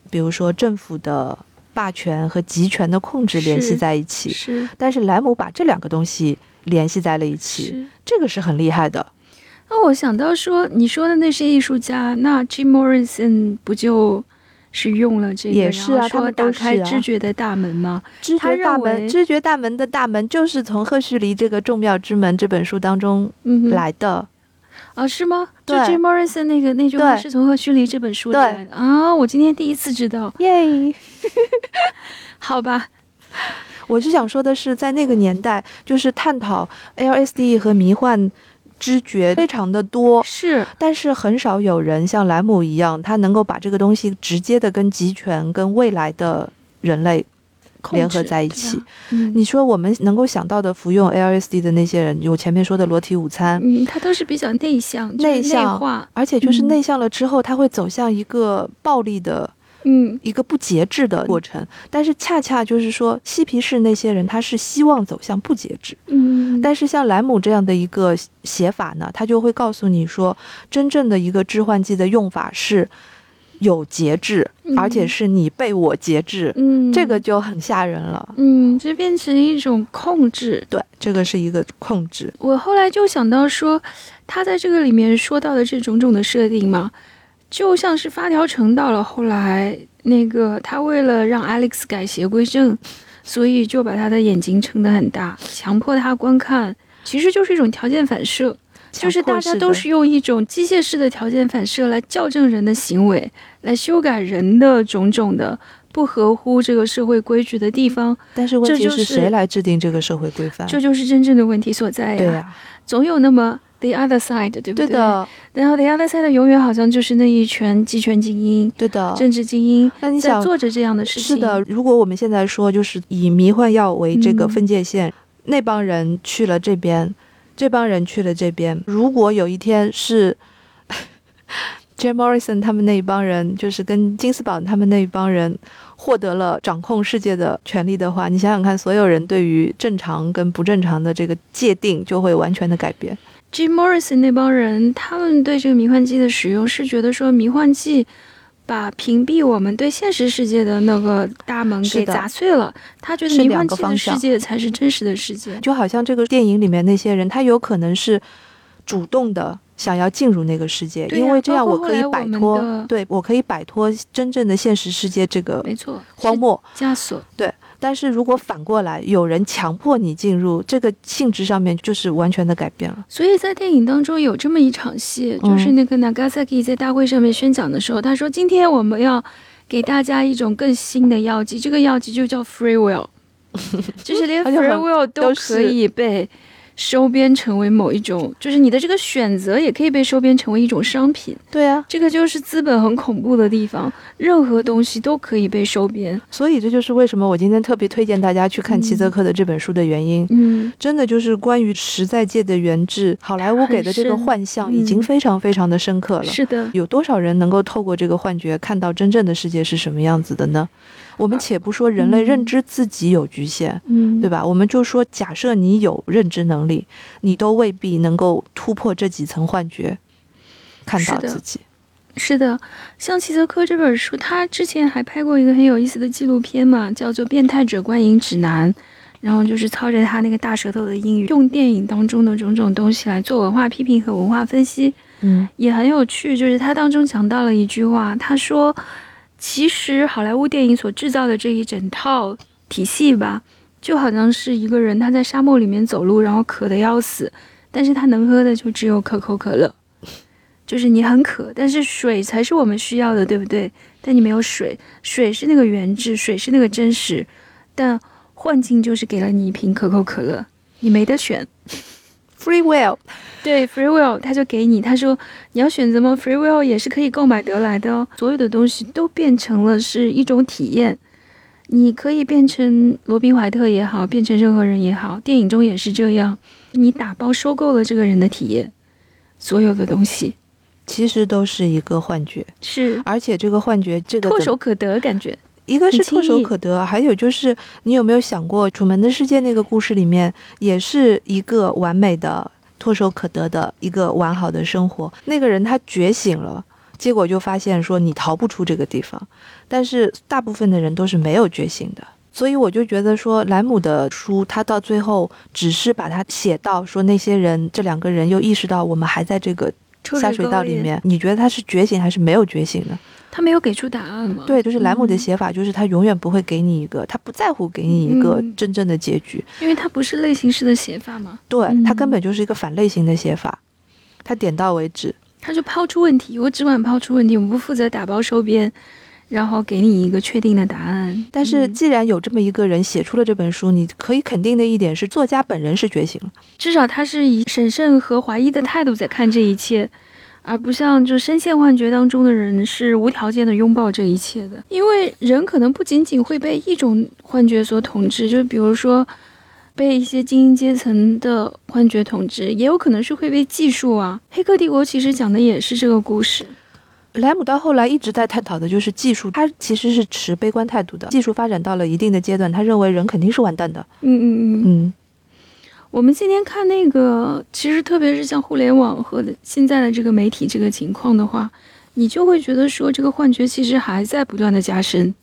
比如说政府的霸权和集权的控制联系在一起。是但是莱姆把这两个东西联系在了一起，是。这个是很厉害的。那我想到说，你说的那些艺术家，那 Jim Morrison 不就是用了这个，也是啊他们打开知觉的大门吗？知他认觉大门，为知觉大门的大门就是从赫胥黎这个《众妙之门》这本书当中来的。啊，是吗？就对 Jim Morrison 那个那句话是从赫胥黎这本书里对来的啊，我今天第一次知道。耶！好吧，我是想说的是，在那个年代，就是探讨 LSD 和迷幻知觉非常的多，是，但是很少有人像莱姆一样，他能够把这个东西直接的跟集权、跟未来的人类联合在一起。嗯，你说我们能够想到的服用 LSD 的那些人，有前面说的裸体午餐，嗯，他都是比较内向、就是内向化，而且就是嗯。内向了之后，他会走向一个暴力的。嗯。一个不节制的过程，但是恰恰就是说，嬉皮士那些人他是希望走向不节制，嗯，但是像莱姆这样的一个写法呢，他就会告诉你说，真正的一个致幻剂的用法是有节制，嗯而且是你被我节制，嗯，这个就很吓人了。嗯，这变成一种控制。对，这个是一个控制。我后来就想到说，他在这个里面说到的这种种的设定嘛，就像是发条城到了后来，那个他为了让 Alex 改邪归正，所以就把他的眼睛撑得很大，强迫他观看，其实就是一种条件反射，就是大家都是用一种机械式的条件反射来校正人的行为，来修改人的种种的不合乎这个社会规矩的地方，但是问题就是是谁来制定这个社会规范？这就是真正的问题所在呀。对呀、总有那么 the other side，对不对？对。的，然后 the other side 永远好像就是那一群集权精英、对的。政治精英那你想，在做着这样的事情。是的，，如果我们现在说，就是以迷幻药为这个嗯分界线，那帮人去了这边，这帮人去了这边。如果有一天是 Jim Morrison 他们那一帮人，就是跟金斯堡他们那一帮人获得了掌控世界的权利的话，你想想看，所有人对于正常跟不正常的这个界定就会完全的改变。Jim Morrison 那帮人，他们对这个迷幻剂的使用是觉得说迷幻剂。把屏蔽我们对现实世界的那个大门给砸碎了，他觉得是两迷幻剂的个方向世界才是真实的世界。就好像这个电影里面那些人，他有可能是主动的想要进入那个世界，因为这样我可以摆脱的，对我可以摆脱真正的现实世界这个没错，荒漠。枷锁。但是如果反过来有人强迫你进入，这个性质上面就是完全的改变了。所以在电影当中有这么一场戏，嗯就是那个 Nagasaki 在大会上面宣讲的时候，他说：“今天我们要给大家一种更新的药剂，这个药剂就叫 free will，就是连 free will 都都可以被收编成为某一种，就是你的这个选择也可以被收编成为一种商品。对啊，这个就是资本很恐怖的地方，任何东西都可以被收编。所以这就是为什么我今天特别推荐大家去看齐泽克的这本书的原因。嗯，真的就是关于实在界的原质，好莱坞给的这个幻象嗯已经非常非常的深刻了。是的，有多少人能够透过这个幻觉看到真正的世界是什么样子的呢？我们且不说人类认知自己有局限，嗯，对吧？我们就说，假设你有认知能力，你都未必能够突破这几层幻觉，看到自己。是的，像齐泽科这本书，他之前还拍过一个很有意思的纪录片嘛，叫做《变态者观影指南》，然后就是操着他那个大舌头的英语，用电影当中的种种东西来做文化批评和文化分析，嗯也很有趣。就是他当中讲到了一句话，他说，其实好莱坞电影所制造的这一整套体系吧，就好像是一个人他在沙漠里面走路，然后渴得要死，但是他能喝的就只有可口可乐。就是你很渴，但是水才是我们需要的，对不对？但你没有水，水是那个原质，水是那个真实，但幻境就是给了你一瓶可口可乐，你没得选。，free will，对，free will，他就给你，他说你要选择吗？free will 也是可以购买得来的哦。所有的东西都变成了是一种体验，你可以变成罗宾怀特也好，变成任何人也好，电影中也是这样，你打包收购了这个人的体验，所有的东西其实都是一个幻觉，是而且这个幻觉，这个唾手可得，感觉。一个是唾手可得，还有就是你有没有想过，《楚门的世界》那个故事里面也是一个完美的、唾手可得的一个完好的生活。那个人他觉醒了，结果就发现说你逃不出这个地方，但是大部分的人都是没有觉醒的。所以我就觉得说，莱姆的书，他到最后只是把它写到说那些人，这两个人又意识到我们还在这个臭下水道里面，你觉得他是觉醒还是没有觉醒呢？他没有给出答案吗？对，就是莱姆的嗯写法，就是他永远不会给你一个，他不在乎给你一个嗯真正的结局，因为他不是类型式的写法嘛，对嗯他根本就是一个反类型的写法，他点到为止。他就抛出问题，我只管抛出问题，我不负责打包收编。然后给你一个确定的答案。但是嗯既然有这么一个人写出了这本书，你可以肯定的一点是，作家本人是觉醒了。至少他是以审慎和怀疑的态度在看这一切，而不像就深陷幻觉当中的人是无条件的拥抱这一切的。因为人可能不仅仅会被一种幻觉所统治，就比如说被一些精英阶层的幻觉统治，也有可能是会被技术啊。《黑客帝国》其实讲的也是这个故事。莱姆到后来一直在探讨的就是技术，他其实是持悲观态度的。技术发展到了一定的阶段，他认为人肯定是完蛋的。嗯嗯嗯。嗯，我们今天看那个，其实特别是像互联网和现在的这个媒体这个情况的话，你就会觉得说，这个幻觉其实还在不断的加深，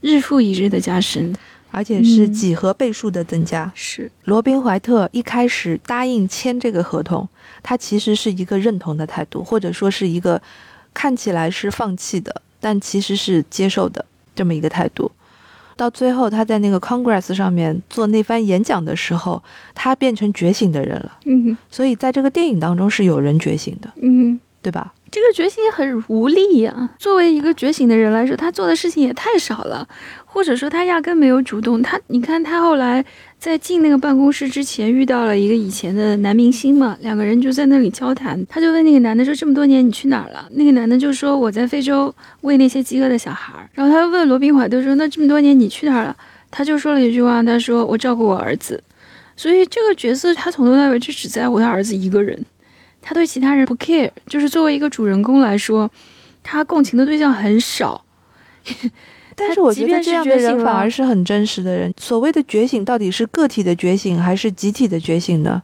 日复一日的加深。而且是嗯几何倍数的增加。是，罗宾怀特一开始答应签这个合同，他其实是一个认同的态度，或者说是一个看起来是放弃的，但其实是接受的这么一个态度。到最后，他在那个 Congress 上面做那番演讲的时候，他变成觉醒的人了。嗯所以在这个电影当中是有人觉醒的，嗯，对吧？这个觉醒也很无力呀、作为一个觉醒的人来说，他做的事情也太少了，或者说他压根没有主动。他，你看他后来在进那个办公室之前遇到了一个以前的男明星嘛，两个人就在那里交谈。他就问那个男的说：“这么多年你去哪儿了？”那个男的就说：“我在非洲喂那些饥饿的小孩儿。”然后他又问罗宾怀特说：“那这么多年你去哪儿了？”他就说了一句话：“他说我照顾我儿子。”所以这个角色他从头到尾就只在乎他儿子一个人。他对其他人不 care，就是作为一个主人公来说，他共情的对象很少。但是我觉得这样的人反而是很真实的人。所谓的觉醒，到底是个体的觉醒还是集体的觉醒呢？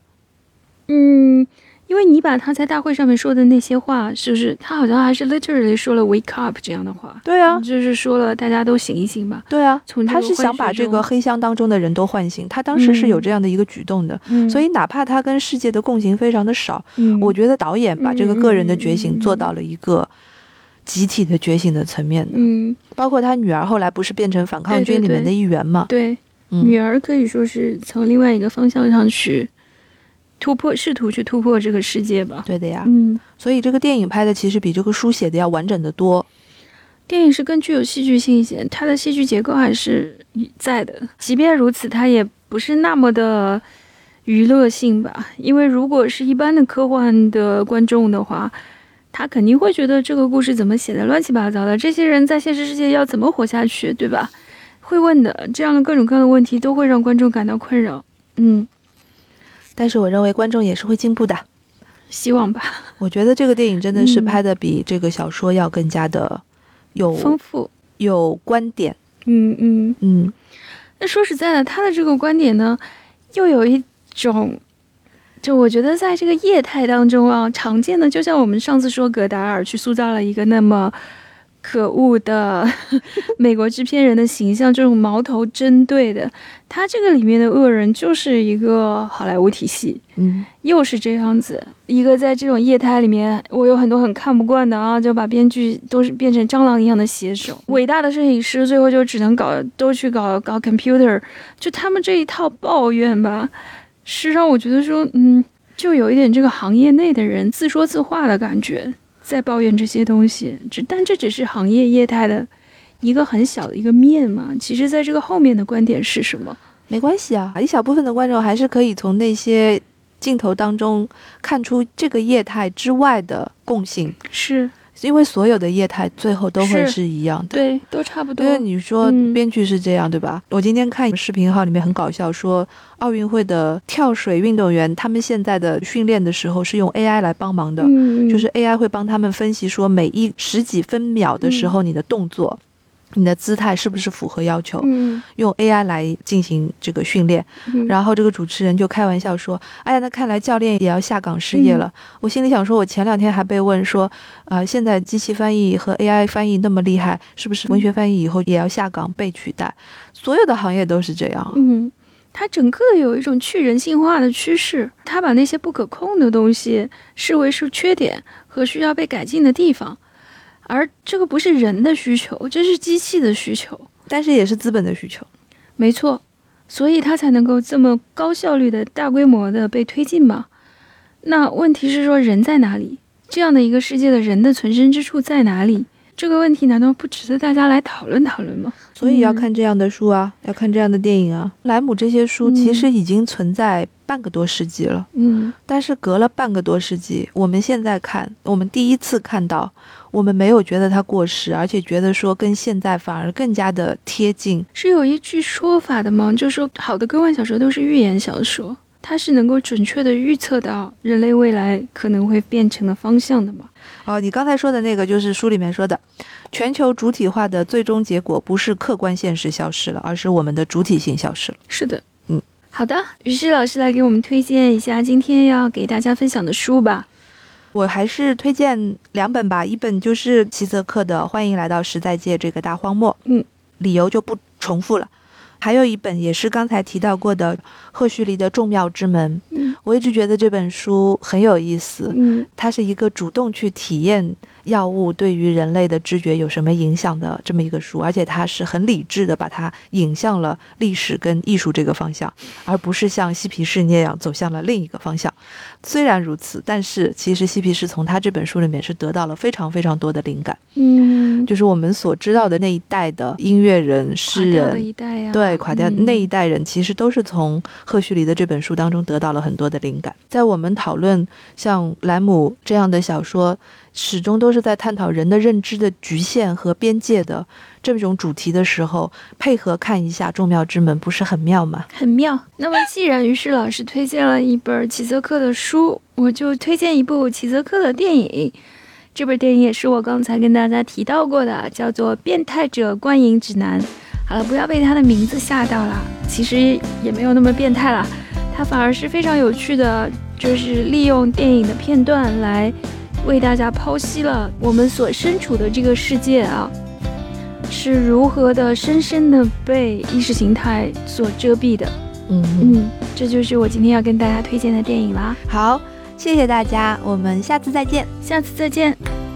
嗯，因为你把他在大会上面说的那些话，是不是他好像还是 literally 说了 "wake up" 这样的话？对啊，就是说了大家都醒一醒吧。对啊，从他是想把这个黑箱当中的人都唤醒，他当时是有这样的一个举动的。嗯，所以哪怕他跟世界的共情非常的少，嗯我觉得导演把这个个人的觉醒嗯做到了一个集体的觉醒的层面的。嗯，包括他女儿后来不是变成反抗军里面的一员嘛？对，嗯女儿可以说是从另外一个方向上去突破，试图去突破这个世界吧。对的呀。嗯，所以这个电影拍的其实比这个书写的要完整的多。电影是更具有戏剧性一些，它的戏剧结构还是在的。即便如此，它也不是那么的娱乐性吧？因为如果是一般的科幻的观众的话，他肯定会觉得这个故事怎么写的乱七八糟的，这些人在现实世界要怎么活下去，对吧？会问的这样的各种各样的问题都会让观众感到困扰。嗯，但是我认为观众也是会进步的。希望吧，我觉得这个电影真的是嗯拍的比这个小说要更加的有丰富。有观点。嗯嗯。嗯，那说实在的，他的这个观点呢，又有一种，就我觉得在这个业态当中啊，常见的，就像我们上次说戈达尔去塑造了一个那么可恶的 美国制片人的形象，这种矛头针对的，他这个里面的恶人就是一个好莱坞体系，嗯，又是这样子，一个在这种业态里面，我有很多很看不惯的啊，就把编剧都是变成蟑螂一样的写手，伟大的摄影师最后就只能搞都去搞搞 computer，就他们这一套抱怨吧，是让我觉得说，嗯，就有一点这个行业内的人自说自话的感觉，在抱怨这些东西，只但这只是行业业态的一个很小的一个面嘛，其实在这个后面的观点是什么？没关系啊，一小部分的观众还是可以从那些镜头当中看出这个业态之外的共性，是因为所有的业态最后都会是是一样的。对，都差不多因。为你说嗯编剧是这样，对吧？我今天看视频号里面很搞笑，说奥运会的跳水运动员，他们现在的训练的时候是用 AI 来帮忙的，嗯，就是 AI 会帮他们分析说每一十几分秒的时候你的动作。你的姿态是不是符合要求？嗯，用 AI 来进行这个训练，嗯然后这个主持人就开玩笑说：“哎呀，那看来教练也要下岗失业了。嗯我心里想说，我前两天还被问说，啊、现在机器翻译和 AI 翻译那么厉害，是不是文学翻译以后也要下岗被取代？所有的行业都是这样。嗯，它整个有一种去人性化的趋势，它把那些不可控的东西视为是缺点和需要被改进的地方，而这个不是人的需求，这是机器的需求，但是也是资本的需求。没错，所以它才能够这么高效率的大规模的被推进嘛。那问题是说人在哪里？这样的一个世界的人的存身之处在哪里？这个问题难道不值得大家来讨论讨论吗？所以要看这样的书啊，要看这样的电影啊。莱姆这些书其实已经存在半个多世纪了，嗯，但是隔了半个多世纪，我们现在看，我们第一次看到，我们没有觉得它过时，而且觉得说跟现在反而更加的贴近。是有一句说法的吗？就是说，好的科幻小说都是预言小说，它是能够准确的预测到人类未来可能会变成的方向的吗？哦，你刚才说的那个就是书里面说的，全球主体化的最终结果不是客观现实消失了，而是我们的主体性消失了。是的，嗯，好的，于是老师来给我们推荐一下今天要给大家分享的书吧。我还是推荐两本吧，一本就是齐泽克的《欢迎来到实在界这个大荒漠》，嗯，理由就不重复了。还有一本也是刚才提到过的赫胥黎的《众妙之门》，嗯我一直觉得这本书很有意思，嗯它是一个主动去体验药物对于人类的知觉有什么影响的这么一个书，而且它是很理智的把它引向了历史跟艺术这个方向，而不是像嬉皮士那样走向了另一个方向。虽然如此，但是其实嬉皮士从他这本书里面是得到了非常非常多的灵感，嗯，就是我们所知道的那一代的音乐人、垮诗人。一代呀、对，垮掉嗯那一代人其实都是从赫胥黎的这本书当中得到了很多的灵感。在我们讨论像莱姆这样的小说，始终都是在探讨人的认知的局限和边界的这种主题的时候，配合看一下《众妙之门》，不是很妙吗？很妙。那么，既然于是老师推荐了一本齐泽克的书，我就推荐一部齐泽克的电影。这本电影也是我刚才跟大家提到过的，叫做《变态者观影指南》。好了，不要被它的名字吓到了，其实也没有那么变态了，它反而是非常有趣的，就是利用电影的片段来为大家剖析了我们所身处的这个世界啊，是如何的深深的被意识形态所遮蔽的。嗯嗯，这就是我今天要跟大家推荐的电影啦，好，谢谢大家，我们下次再见。下次再见。